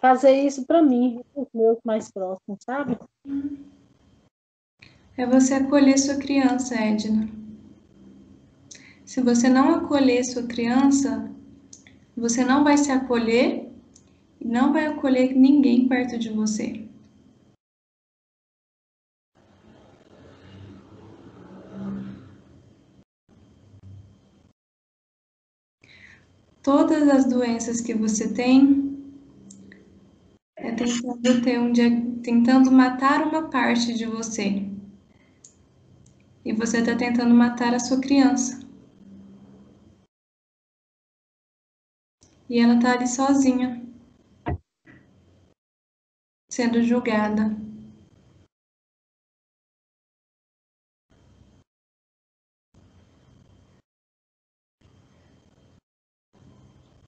S2: Fazer isso para mim, para os meus mais próximos, sabe?
S1: É você acolher sua criança, Edna. Se você não acolher sua criança, você não vai se acolher e não vai acolher ninguém perto de você. Todas as doenças que você tem é tentando ter um tentando matar uma parte de você. E você está tentando matar a sua criança. E ela está ali sozinha, sendo julgada.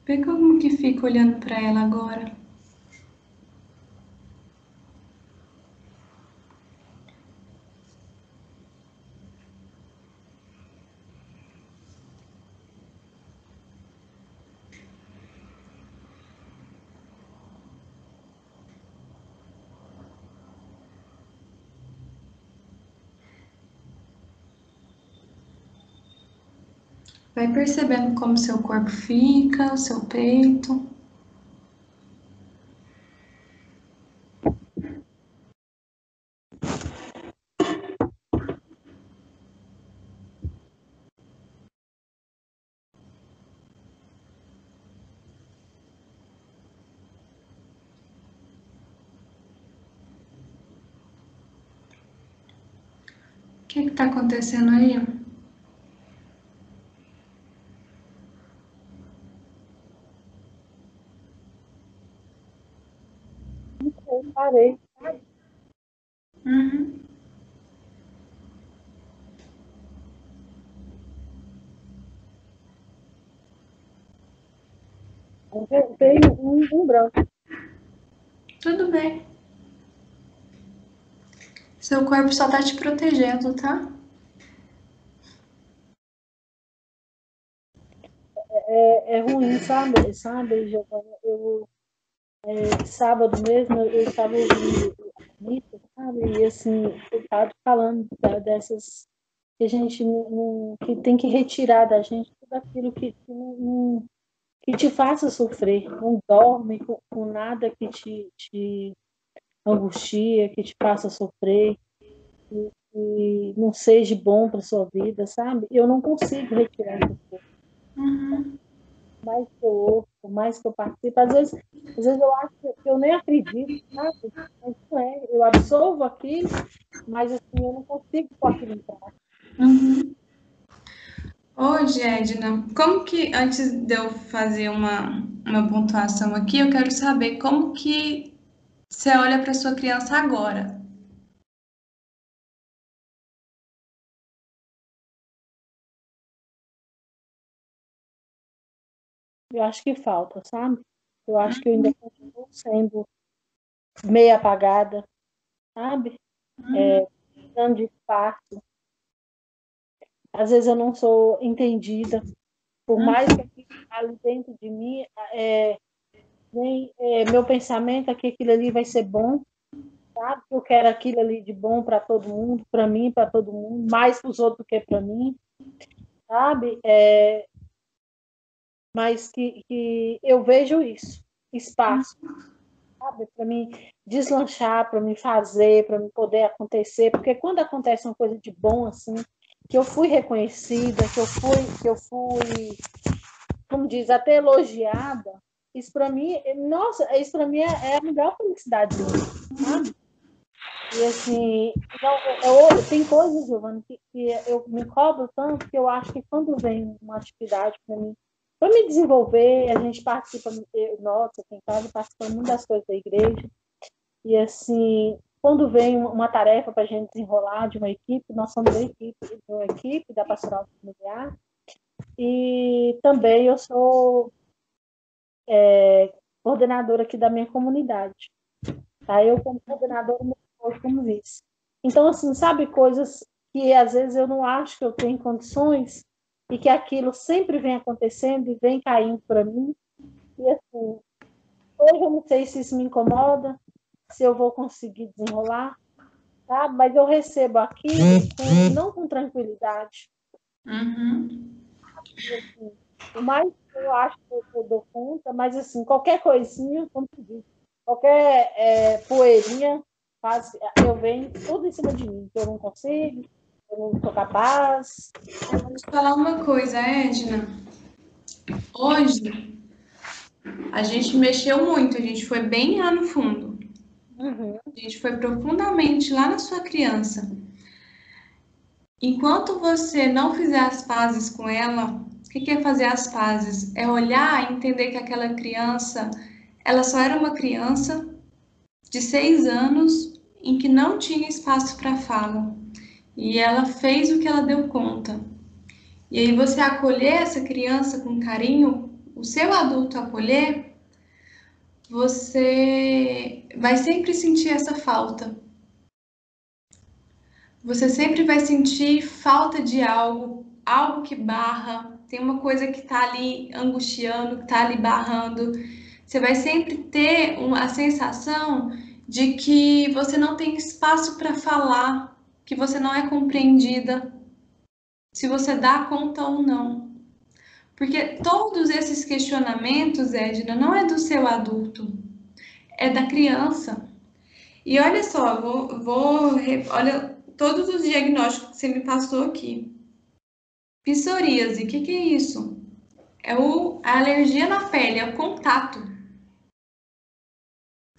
S1: Vê como que fica olhando para ela agora. Vai percebendo como seu corpo fica, o seu peito. O que está acontecendo aí?
S2: Parei.
S1: Uhum.
S2: Um, um branco.
S1: Tudo bem. Seu corpo só tá te protegendo, tá?
S2: É, é ruim, sabe? Sabe, Giovana? Eu é, sábado mesmo eu estava ouvindo sabe? E assim, o padre falando dessas que a gente não, que tem que retirar da gente tudo aquilo que, que, não, que te faça sofrer. Não dorme com, com nada que te, te angustia, que te faça sofrer, que não seja bom para sua vida, sabe? Eu não consigo retirar isso.
S1: Uhum
S2: mais que eu ouço, mais que eu participo, às vezes, às vezes eu acho que eu nem acredito, sabe? Mas não é. Eu absolvo aqui, mas assim, eu não consigo pôr aquilo.
S1: Uhum. Hoje, Edna, como que, antes de eu fazer uma, uma pontuação aqui, eu quero saber como que você olha para sua criança agora.
S2: Eu acho que falta, sabe? Eu acho que eu ainda continuo sendo meio apagada, sabe?
S1: Uhum.
S2: É, precisando de espaço. Às vezes eu não sou entendida. Por
S1: uhum.
S2: mais que ali dentro de mim, é, vem, é, meu pensamento é que aquilo ali vai ser bom, sabe? Eu quero aquilo ali de bom para todo mundo, para mim, para todo mundo, mais para os outros do que para mim, sabe? É, mas que, que eu vejo isso, espaço, sabe, para mim deslanchar, para me fazer, para me poder acontecer, porque quando acontece uma coisa de bom assim, que eu fui reconhecida, que eu fui, que eu fui, como diz, até elogiada, isso para mim, nossa, isso para mim é, é, a melhor felicidade do mundo? E assim, então, eu, eu, tem coisas, Giovana, que, que eu me cobro tanto que eu acho que quando vem uma atividade para mim para me desenvolver, a gente participa, nossa, aqui em casa participa muito das coisas da igreja. E assim, quando vem uma tarefa para a gente desenrolar de uma equipe, nós somos da equipe, de uma equipe da pastoral familiar. E também eu sou é, coordenadora aqui da minha comunidade. Tá? Eu como coordenadora, hoje como vice. Então, assim, sabe, coisas que às vezes eu não acho que eu tenho condições, e que aquilo sempre vem acontecendo e vem caindo para mim. E assim, hoje eu não sei se isso me incomoda, se eu vou conseguir desenrolar, tá? mas eu recebo aquilo com, não com tranquilidade.
S1: Uhum.
S2: Assim, o mais eu acho que eu dou conta, mas assim, qualquer coisinha, como tu qualquer é, poeirinha, faz, eu venho tudo em cima de mim, que eu não consigo, eu não sou capaz.
S1: Eu vou te falar uma coisa, Edna. Hoje, a gente mexeu muito, a gente foi bem lá no fundo. Uhum. A gente foi profundamente lá na sua criança. Enquanto você não fizer as pazes com ela, o que é fazer as pazes? É olhar e entender que aquela criança, ela só era uma criança de seis anos em que não tinha espaço para fala. E ela fez o que ela deu conta. E aí você acolher essa criança com carinho, o seu adulto acolher, você vai sempre sentir essa falta. Você sempre vai sentir falta de algo, algo que barra, tem uma coisa que está ali angustiando, que está ali barrando. Você vai sempre ter uma, a sensação de que você não tem espaço para falar, que você não é compreendida, se você dá conta ou não. Porque todos esses questionamentos, Edna, não é do seu adulto, é da criança. E olha só, vou, vou olha todos os diagnósticos que você me passou aqui. Psoríase, o que, que é isso? É o, a alergia na pele, é o contato.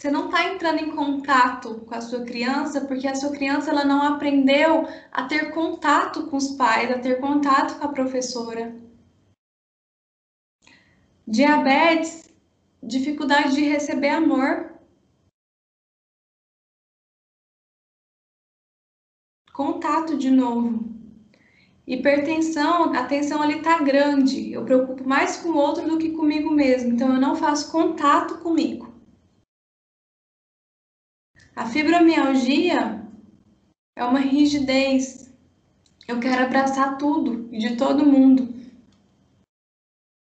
S1: Você não está entrando em contato com a sua criança porque a sua criança ela não aprendeu a ter contato com os pais, a ter contato com a professora. Diabetes, dificuldade de receber amor. Contato de novo. Hipertensão, a tensão ali tá grande. Eu preocupo mais com o outro do que comigo mesmo. Então eu não faço contato comigo. A fibromialgia é uma rigidez. Eu quero abraçar tudo e de todo mundo.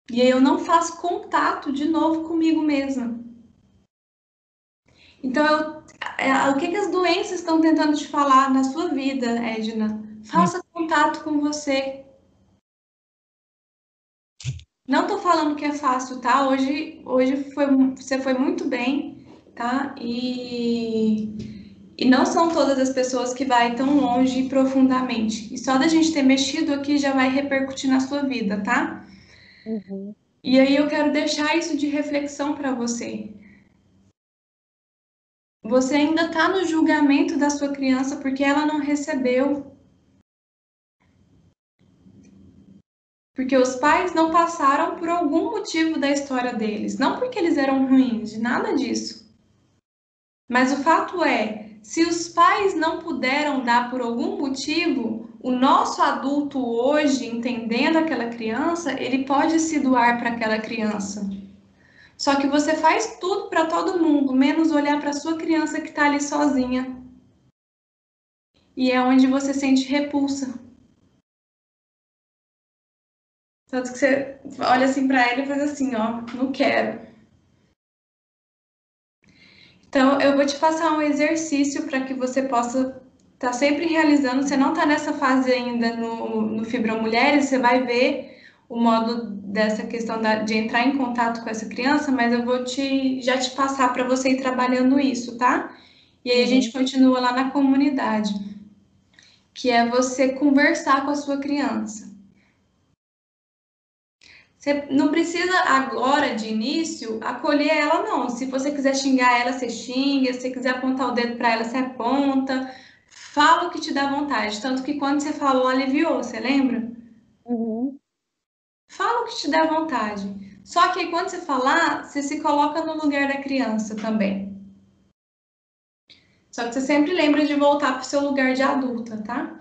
S1: E aí eu não faço contato de novo comigo mesma. Então, eu, é, o que, que as doenças estão tentando te falar na sua vida, Edna? Faça contato com você. Não estou falando que é fácil, tá? Hoje, hoje foi, você foi muito bem tá? E, e não são todas as pessoas que vai tão longe profundamente. E só da gente ter mexido aqui já vai repercutir na sua vida, tá? Uhum. E aí eu quero deixar isso de reflexão para você. Você ainda está no julgamento da sua criança porque ela não recebeu. Porque os pais não passaram por algum motivo da história deles, não porque eles eram ruins, de nada disso. Mas o fato é, se os pais não puderam dar por algum motivo, o nosso adulto hoje, entendendo aquela criança, ele pode se doar para aquela criança. Só que você faz tudo para todo mundo, menos olhar para sua criança que está ali sozinha. E é onde você sente repulsa. Tanto que você olha assim para ele e faz assim, ó, não quero. Então, eu vou te passar um exercício para que você possa estar tá sempre realizando. Você não está nessa fase ainda no, no Fibromulheres, você vai ver o modo dessa questão da, de entrar em contato com essa criança, mas eu vou te já te passar para você ir trabalhando isso, tá? E aí a gente continua lá na comunidade, que é você conversar com a sua criança. Você não precisa agora, de início, acolher ela, não. Se você quiser xingar ela, você xinga. Se você quiser apontar o dedo para ela, você aponta. Fala o que te dá vontade. Tanto que quando você falou, aliviou, você lembra? Uhum. Fala o que te dá vontade. Só que quando você falar, você se coloca no lugar da criança também. Só que você sempre lembra de voltar para o seu lugar de adulta, tá?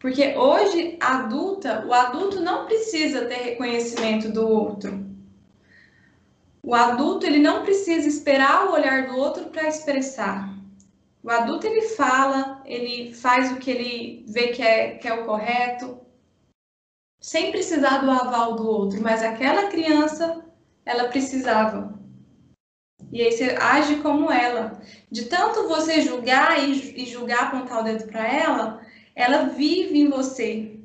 S1: Porque hoje, adulta, o adulto não precisa ter reconhecimento do outro. O adulto ele não precisa esperar o olhar do outro para expressar. O adulto ele fala, ele faz o que ele vê que é, que é o correto, sem precisar do aval do outro, mas aquela criança, ela precisava. E aí você age como ela. De tanto você julgar e, julgar, apontar o dedo para ela, ela vive em você.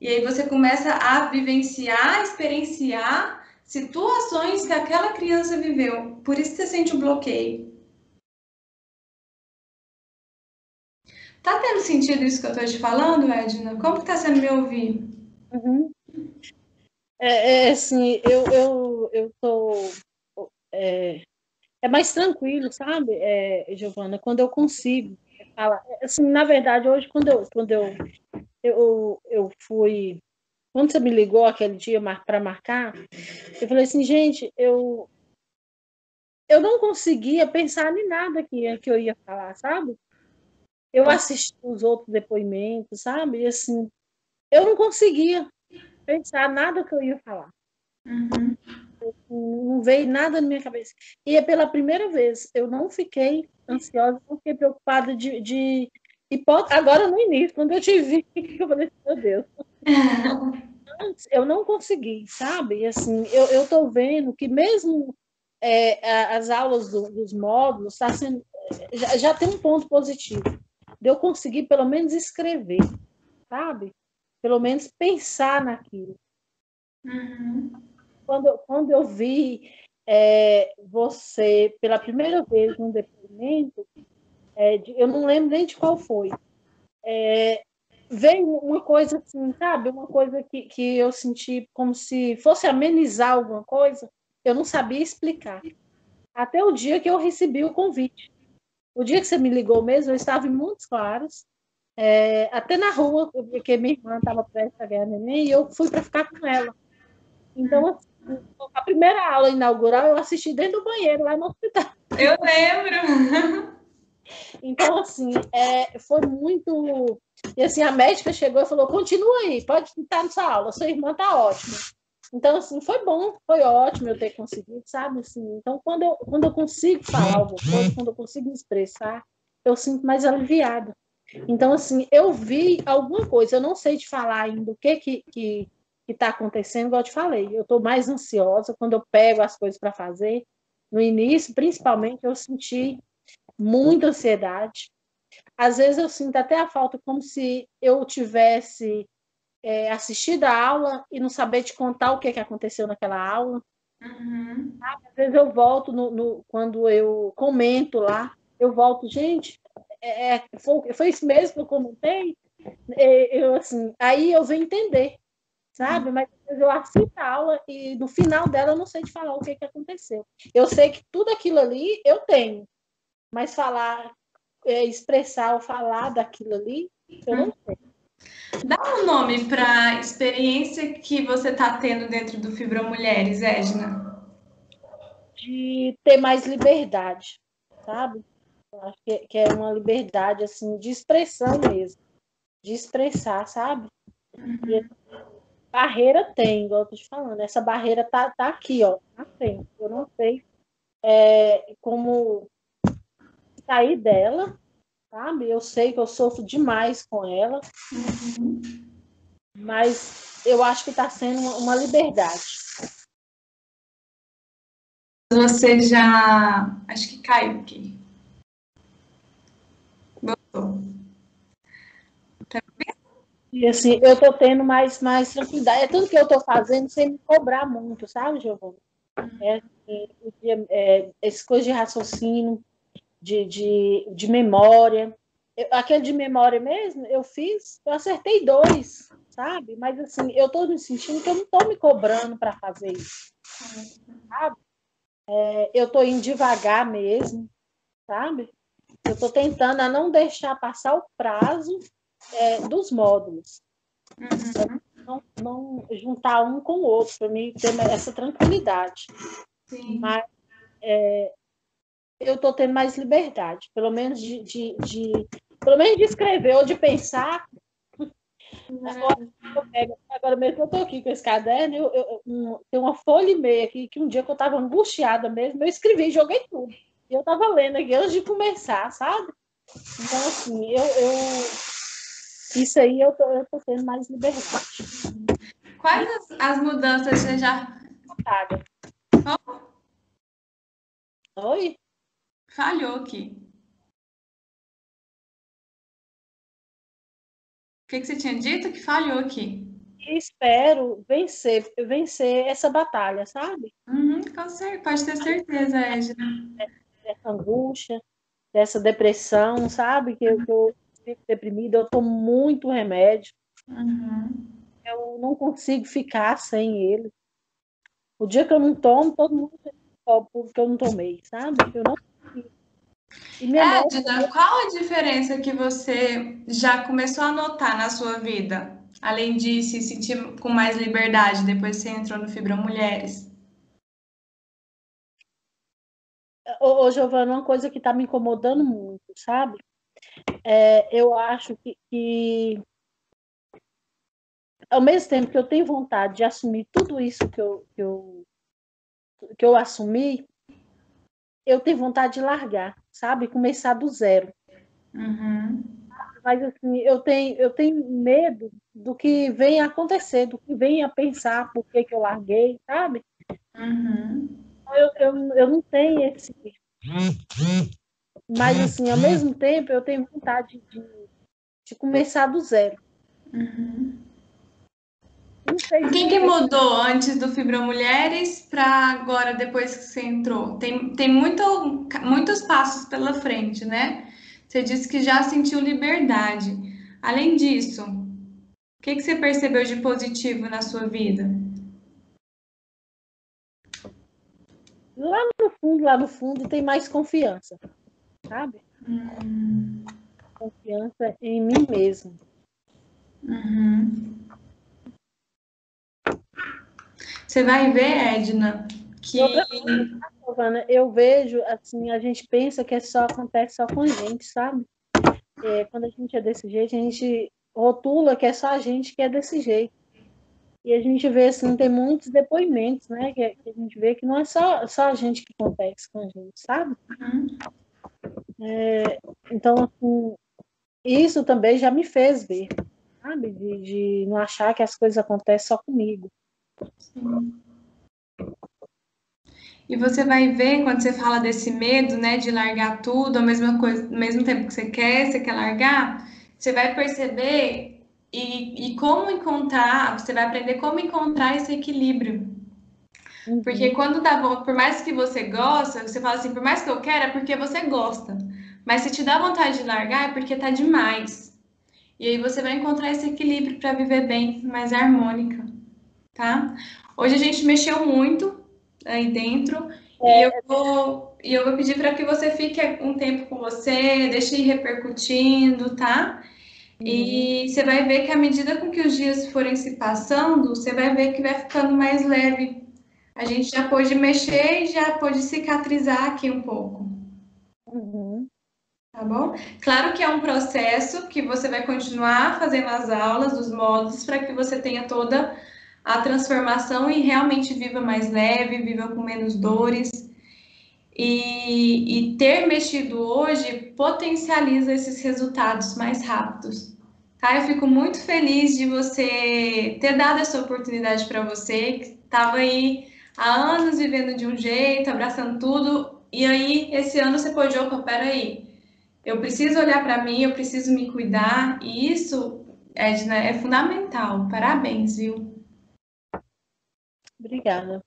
S1: E aí você começa a vivenciar, experienciar situações que aquela criança viveu. Por isso você sente um bloqueio. Tá tendo sentido isso que eu tô te falando, Edna? Como que tá sendo me ouvir?
S2: Uhum. É, é, assim, eu, eu, eu tô. É, é mais tranquilo, sabe, é, Giovana, quando eu consigo falar. Assim, na verdade, hoje, quando eu, quando eu, eu, eu fui. Quando você me ligou aquele dia para marcar, eu falei assim, gente, eu, eu não conseguia pensar em nada que, que eu ia falar, sabe? Eu assisti os outros depoimentos, sabe? E assim, eu não conseguia pensar nada que eu ia falar. Uhum. Não veio nada na minha cabeça. E é pela primeira vez. Eu não fiquei ansiosa, fiquei preocupada de, de hipótese. Agora no início, quando eu te vi, eu falei, meu Deus. Antes, eu não consegui, sabe? E assim, eu, eu tô vendo que mesmo é, as aulas do, dos módulos tá sendo, já, já tem um ponto positivo de eu conseguir pelo menos escrever, sabe? Pelo menos pensar naquilo. Uhum. Quando, quando eu vi é, você pela primeira vez num depoimento, é, de, eu não lembro nem de qual foi, é, veio uma coisa assim, sabe? Uma coisa que, que eu senti como se fosse amenizar alguma coisa, eu não sabia explicar. Até o dia que eu recebi o convite. O dia que você me ligou mesmo, eu estava em Montes Claros, é, até na rua, porque minha irmã estava prestes a ganhar neném, e eu fui para ficar com ela. Então, assim, a primeira aula inaugural eu assisti dentro do banheiro, lá no hospital.
S1: Eu lembro!
S2: Então, assim, é, foi muito. E assim, a médica chegou e falou: continua aí, pode estar nessa aula, sua irmã está ótima. Então, assim, foi bom, foi ótimo eu ter conseguido, sabe? Assim, então, quando eu, quando eu consigo falar alguma coisa, quando eu consigo me expressar, eu sinto mais aliviada. Então, assim, eu vi alguma coisa, eu não sei te falar ainda o que que que está acontecendo, igual eu te falei. Eu estou mais ansiosa quando eu pego as coisas para fazer. No início, principalmente, eu senti muita ansiedade. Às vezes eu sinto até a falta como se eu tivesse é, assistir da aula e não saber te contar o que, que aconteceu naquela aula. Uhum. Às vezes eu volto no, no, quando eu comento lá, eu volto, gente, é, é foi, foi isso mesmo que eu comentei? É, eu, assim, aí eu venho entender, sabe? Mas eu assisto a aula e no final dela eu não sei te falar o que, que aconteceu. Eu sei que tudo aquilo ali eu tenho, mas falar, é, expressar ou falar daquilo ali, eu não sei.
S1: Dá um nome para a experiência que você está tendo dentro do Fibromulheres, Edna.
S2: De ter mais liberdade, sabe? Acho que, que, é uma liberdade assim de expressão mesmo, de expressar, sabe? Uhum. Barreira tem, igual eu tô te falando. Essa barreira tá, tá aqui, ó, na frente. Eu não sei é, como sair dela, sabe? Eu sei que eu sofro demais com ela, mas eu acho que está sendo uma, uma liberdade.
S1: Você já. Acho que caiu aqui. Voltou.
S2: Tá e assim, eu tô tendo mais, mais tranquilidade. É tudo que eu tô fazendo sem me cobrar muito, sabe, Giovana? É, é, é, esse coisa de raciocínio, de, de, de memória. Eu, aquele de memória mesmo, eu fiz, eu acertei dois, sabe? Mas assim, eu estou me sentindo que eu não estou me cobrando para fazer isso, sabe? É, eu estou indo devagar mesmo, sabe? Eu estou tentando a não deixar passar o prazo é, dos módulos. Uhum. Não, não, juntar um com o outro, para mim ter essa tranquilidade. Sim. Mas é, eu estou tendo mais liberdade, pelo menos de, de, de, pelo menos de escrever ou de pensar. Agora, pego, agora mesmo eu estou aqui com esse caderno, eu, eu, um, tem uma folha e meia aqui, que um dia que eu estava angustiada mesmo, eu escrevi, joguei tudo. E eu estava lendo aqui antes de começar, sabe? Então, assim, eu, eu isso aí eu tô, eu tô tendo mais liberdade.
S1: Quais as, as mudanças você já.
S2: Oh. Oi?
S1: Falhou aqui. O que, que você tinha dito que falhou aqui?
S2: espero vencer, vencer essa batalha, sabe?
S1: Uhum, pode ter certeza, Edna.
S2: Dessa angústia, dessa depressão, sabe? Que eu, eu fico deprimida, eu tomo muito remédio.
S1: Uhum.
S2: Eu não consigo ficar sem ele. O dia que eu não tomo, todo mundo porque eu não tomei, sabe? Eu não
S1: Edna, qual a diferença que você já começou a notar na sua vida? Além de se sentir com mais liberdade depois que você entrou no Fibra Mulheres?
S2: Ô, ô Giovana, uma coisa que está me incomodando muito, sabe? É, eu acho que, que, ao mesmo tempo que eu tenho vontade de assumir tudo isso que eu, que eu, que eu assumi, eu tenho vontade de largar, sabe? Começar do zero.
S1: Uhum.
S2: Mas assim, eu tenho, eu tenho medo do que vem a acontecer, do que vem a pensar por que, que eu larguei, sabe?
S1: Uhum.
S2: Eu, eu, eu não tenho esse. Mas assim, ao mesmo tempo, eu tenho vontade de, de começar do zero.
S1: Uhum. O que, que mudou antes do Fibra Mulheres para agora, depois que você entrou? Tem, tem muito, muitos passos pela frente, né? Você disse que já sentiu liberdade. Além disso, o que, que você percebeu de positivo na sua vida?
S2: Lá no fundo, lá no fundo, tem mais confiança, sabe?
S1: Hum.
S2: Confiança em mim mesmo.
S1: Uhum. Você vai ver, Edna, que.
S2: Giovana, eu vejo, assim, a gente pensa que é só acontece só com a gente, sabe? É, quando a gente é desse jeito, a gente rotula que é só a gente que é desse jeito. E a gente vê, assim, tem muitos depoimentos, né? Que, que a gente vê que não é só, só a gente que acontece com a gente, sabe?
S1: Uhum.
S2: É, então, assim, isso também já me fez ver, sabe? De, de não achar que as coisas acontecem só comigo.
S1: Sim. E você vai ver quando você fala desse medo, né, de largar tudo, ao mesmo, coisa, ao mesmo tempo que você quer, você quer largar, você vai perceber e, e como encontrar, você vai aprender como encontrar esse equilíbrio. Uhum. Porque quando dá por mais que você gosta, você fala assim, por mais que eu quero, é porque você gosta. Mas se te dá vontade de largar, é porque tá demais. E aí você vai encontrar esse equilíbrio para viver bem, mais harmônica tá? Hoje a gente mexeu muito aí dentro é, e eu vou e eu vou pedir para que você fique um tempo com você, deixe ir repercutindo, tá? Uhum. E você vai ver que à medida com que os dias forem se passando, você vai ver que vai ficando mais leve. A gente já pôde mexer e já pôde cicatrizar aqui um pouco.
S2: Uhum.
S1: Tá bom? Claro que é um processo que você vai continuar fazendo as aulas, os modos, para que você tenha toda a transformação e realmente viva mais leve, viva com menos dores. E, e ter mexido hoje potencializa esses resultados mais rápidos. Tá? Eu fico muito feliz de você ter dado essa oportunidade para você, que estava aí há anos vivendo de um jeito, abraçando tudo, e aí esse ano você pôde, opa, peraí, eu preciso olhar para mim, eu preciso me cuidar, e isso, Edna, é fundamental. Parabéns, viu?
S2: Obrigada.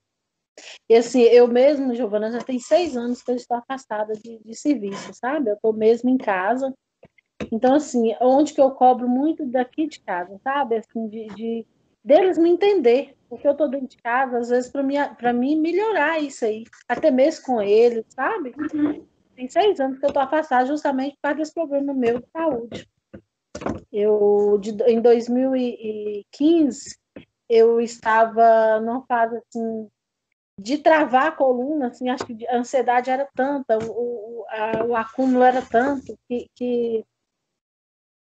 S2: E assim, eu mesmo, Giovana, já tem seis anos que eu estou afastada de, de serviço, sabe? Eu estou mesmo em casa. Então, assim, onde que eu cobro muito daqui de casa, sabe? Assim, de, de deles me entender. Porque eu estou dentro de casa, às vezes, para mim, melhorar isso aí. Até mesmo com eles, sabe?
S1: Uhum.
S2: Tem seis anos que eu estou afastada justamente por causa desse problema meu de saúde. Eu, de, em 2015, eu estava numa fase assim de travar a coluna, assim, acho que a ansiedade era tanta, o, a, o acúmulo era tanto que, que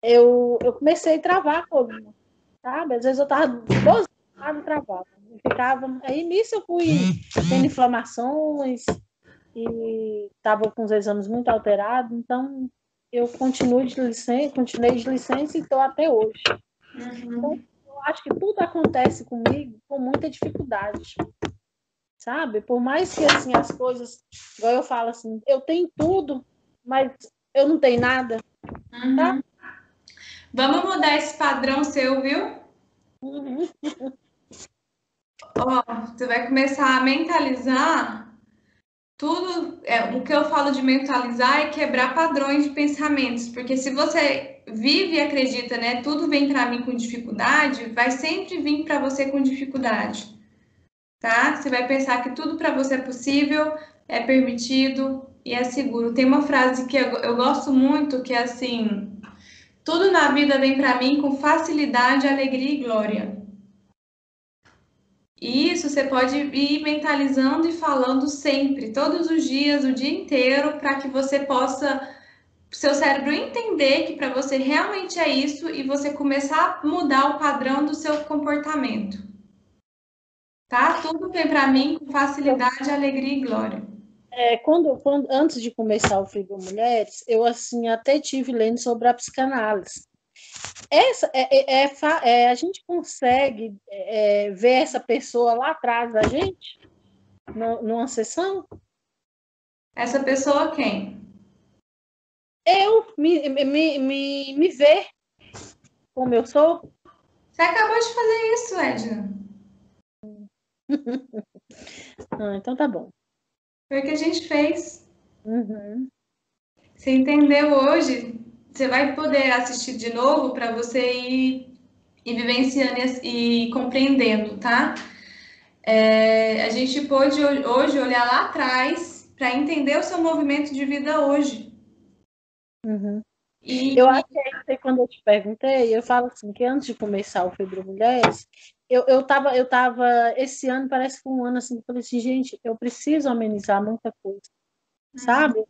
S2: eu, eu comecei a travar a coluna, sabe? Às vezes eu estava 12 horas travada, ficava, aí nisso eu fui tendo inflamações e estava com os exames muito alterados, então eu continuo de licença, continuei de licença e estou até hoje.
S1: Uhum.
S2: Então, acho que tudo acontece comigo com muita dificuldade. Sabe? Por mais que assim as coisas, igual eu falo assim, eu tenho tudo, mas eu não tenho nada.
S1: Uhum. Tá? Vamos mudar esse padrão seu, viu? Uhum. Ó, você vai começar a mentalizar tudo. É, o que eu falo de mentalizar é quebrar padrões de pensamentos, porque se você vive e acredita, né, tudo vem para mim com dificuldade, vai sempre vir para você com dificuldade. Tá? Você vai pensar que tudo para você é possível, é permitido e é seguro. Tem uma frase que eu, eu gosto muito que é assim: tudo na vida vem para mim com facilidade, alegria e glória. E isso você pode ir mentalizando e falando sempre, todos os dias, o dia inteiro, para que você possa seu cérebro entender que para você realmente é isso e você começar a mudar o padrão do seu comportamento. Tá? Tudo vem para mim com facilidade, alegria e glória.
S2: É, quando, quando, antes de começar o Fibro Mulheres, eu assim até tive lendo sobre a psicanálise. Essa é, é, é, é a gente consegue é, ver essa pessoa lá atrás da gente no, numa sessão?
S1: Essa pessoa quem?
S2: Eu me, me, me, me ver como eu sou.
S1: Você acabou de fazer isso, Edna.
S2: ah, então tá bom.
S1: Foi o que a gente fez.
S2: Uhum.
S1: Você entendeu hoje? Você vai poder assistir de novo para você ir, ir vivenciando e, e compreendendo, tá? É, a gente pôde hoje olhar lá atrás para entender o seu movimento de vida hoje.
S2: Uhum. E... Eu acho que quando eu te perguntei, eu falo assim, que antes de começar o Fibro Mulheres, eu, eu, tava, eu tava, esse ano parece que um ano assim, eu falei assim, gente, eu preciso amenizar muita coisa, uhum. sabe?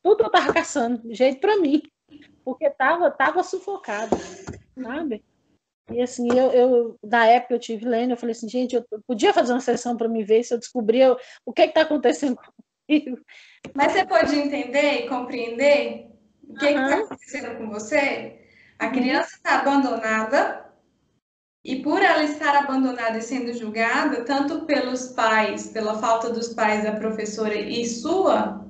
S2: Tudo eu tava caçando, jeito para mim, porque tava, tava sufocado, sabe? E assim, eu, eu, na época eu tive lendo, eu falei assim, gente, eu podia fazer uma sessão para me ver se eu descobria o que está acontecendo comigo.
S1: Mas você pode entender e compreender o que está acontecendo com você? A criança está abandonada e por ela estar abandonada e sendo julgada, tanto pelos pais, pela falta dos pais, da professora e sua,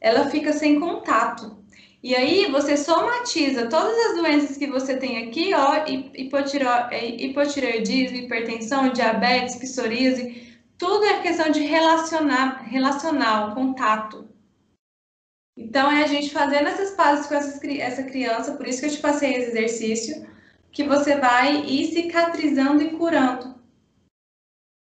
S1: ela fica sem contato. E aí você somatiza todas as doenças que você tem aqui, ó, hipotireoidismo, hipertensão, diabetes, psoríase, tudo é questão de relacionar, relacional, contato. Então, é a gente fazendo essas pazes com essas, essa criança, por isso que eu te passei esse exercício, que você vai ir cicatrizando e curando.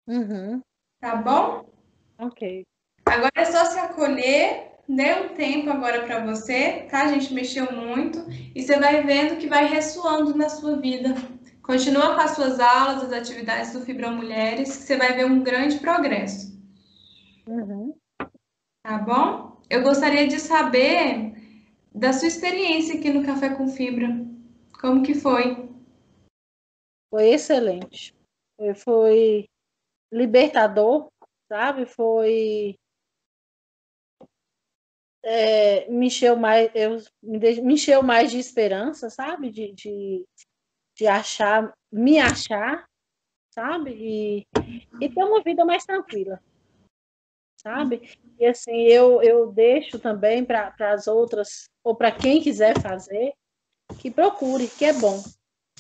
S2: Uhum.
S1: Tá bom?
S2: Ok.
S1: Agora é só se acolher, dê um tempo agora para você, tá? A gente mexeu muito e você vai vendo que vai ressoando na sua vida. Continua com as suas aulas, as atividades do Fibra Mulheres, que você vai ver um grande progresso.
S2: Uhum.
S1: Tá bom? eu gostaria de saber da sua experiência aqui no Café com Fibra. Como que foi?
S2: Foi excelente. Foi, foi libertador, sabe? Foi é, me encheu mais, eu me, me encheu mais de esperança, sabe? De, de, de achar, me achar, sabe? E, e ter uma vida mais tranquila, sabe? E assim, eu, eu deixo também para as outras, ou para quem quiser fazer, que procure, que é bom,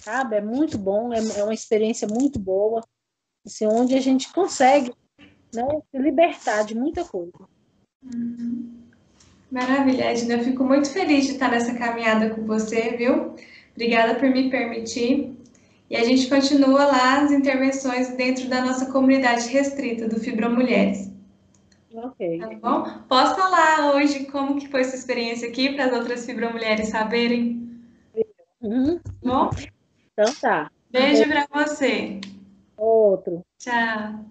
S2: sabe? É muito bom, é, é uma experiência muito boa, assim, onde a gente consegue né, se libertar de muita coisa.
S1: Uhum. Maravilha, Edna. Eu fico muito feliz de estar nessa caminhada com você, viu? Obrigada por me permitir. E a gente continua lá as intervenções dentro da nossa comunidade restrita do Fibra Mulheres.
S2: Ok.
S1: Tá bom? Posso falar hoje como que foi sua experiência aqui para as outras fibromulheres saberem?
S2: Uhum. Tá
S1: bom?
S2: Então tá.
S1: Beijo para você.
S2: Outro.
S1: Tchau.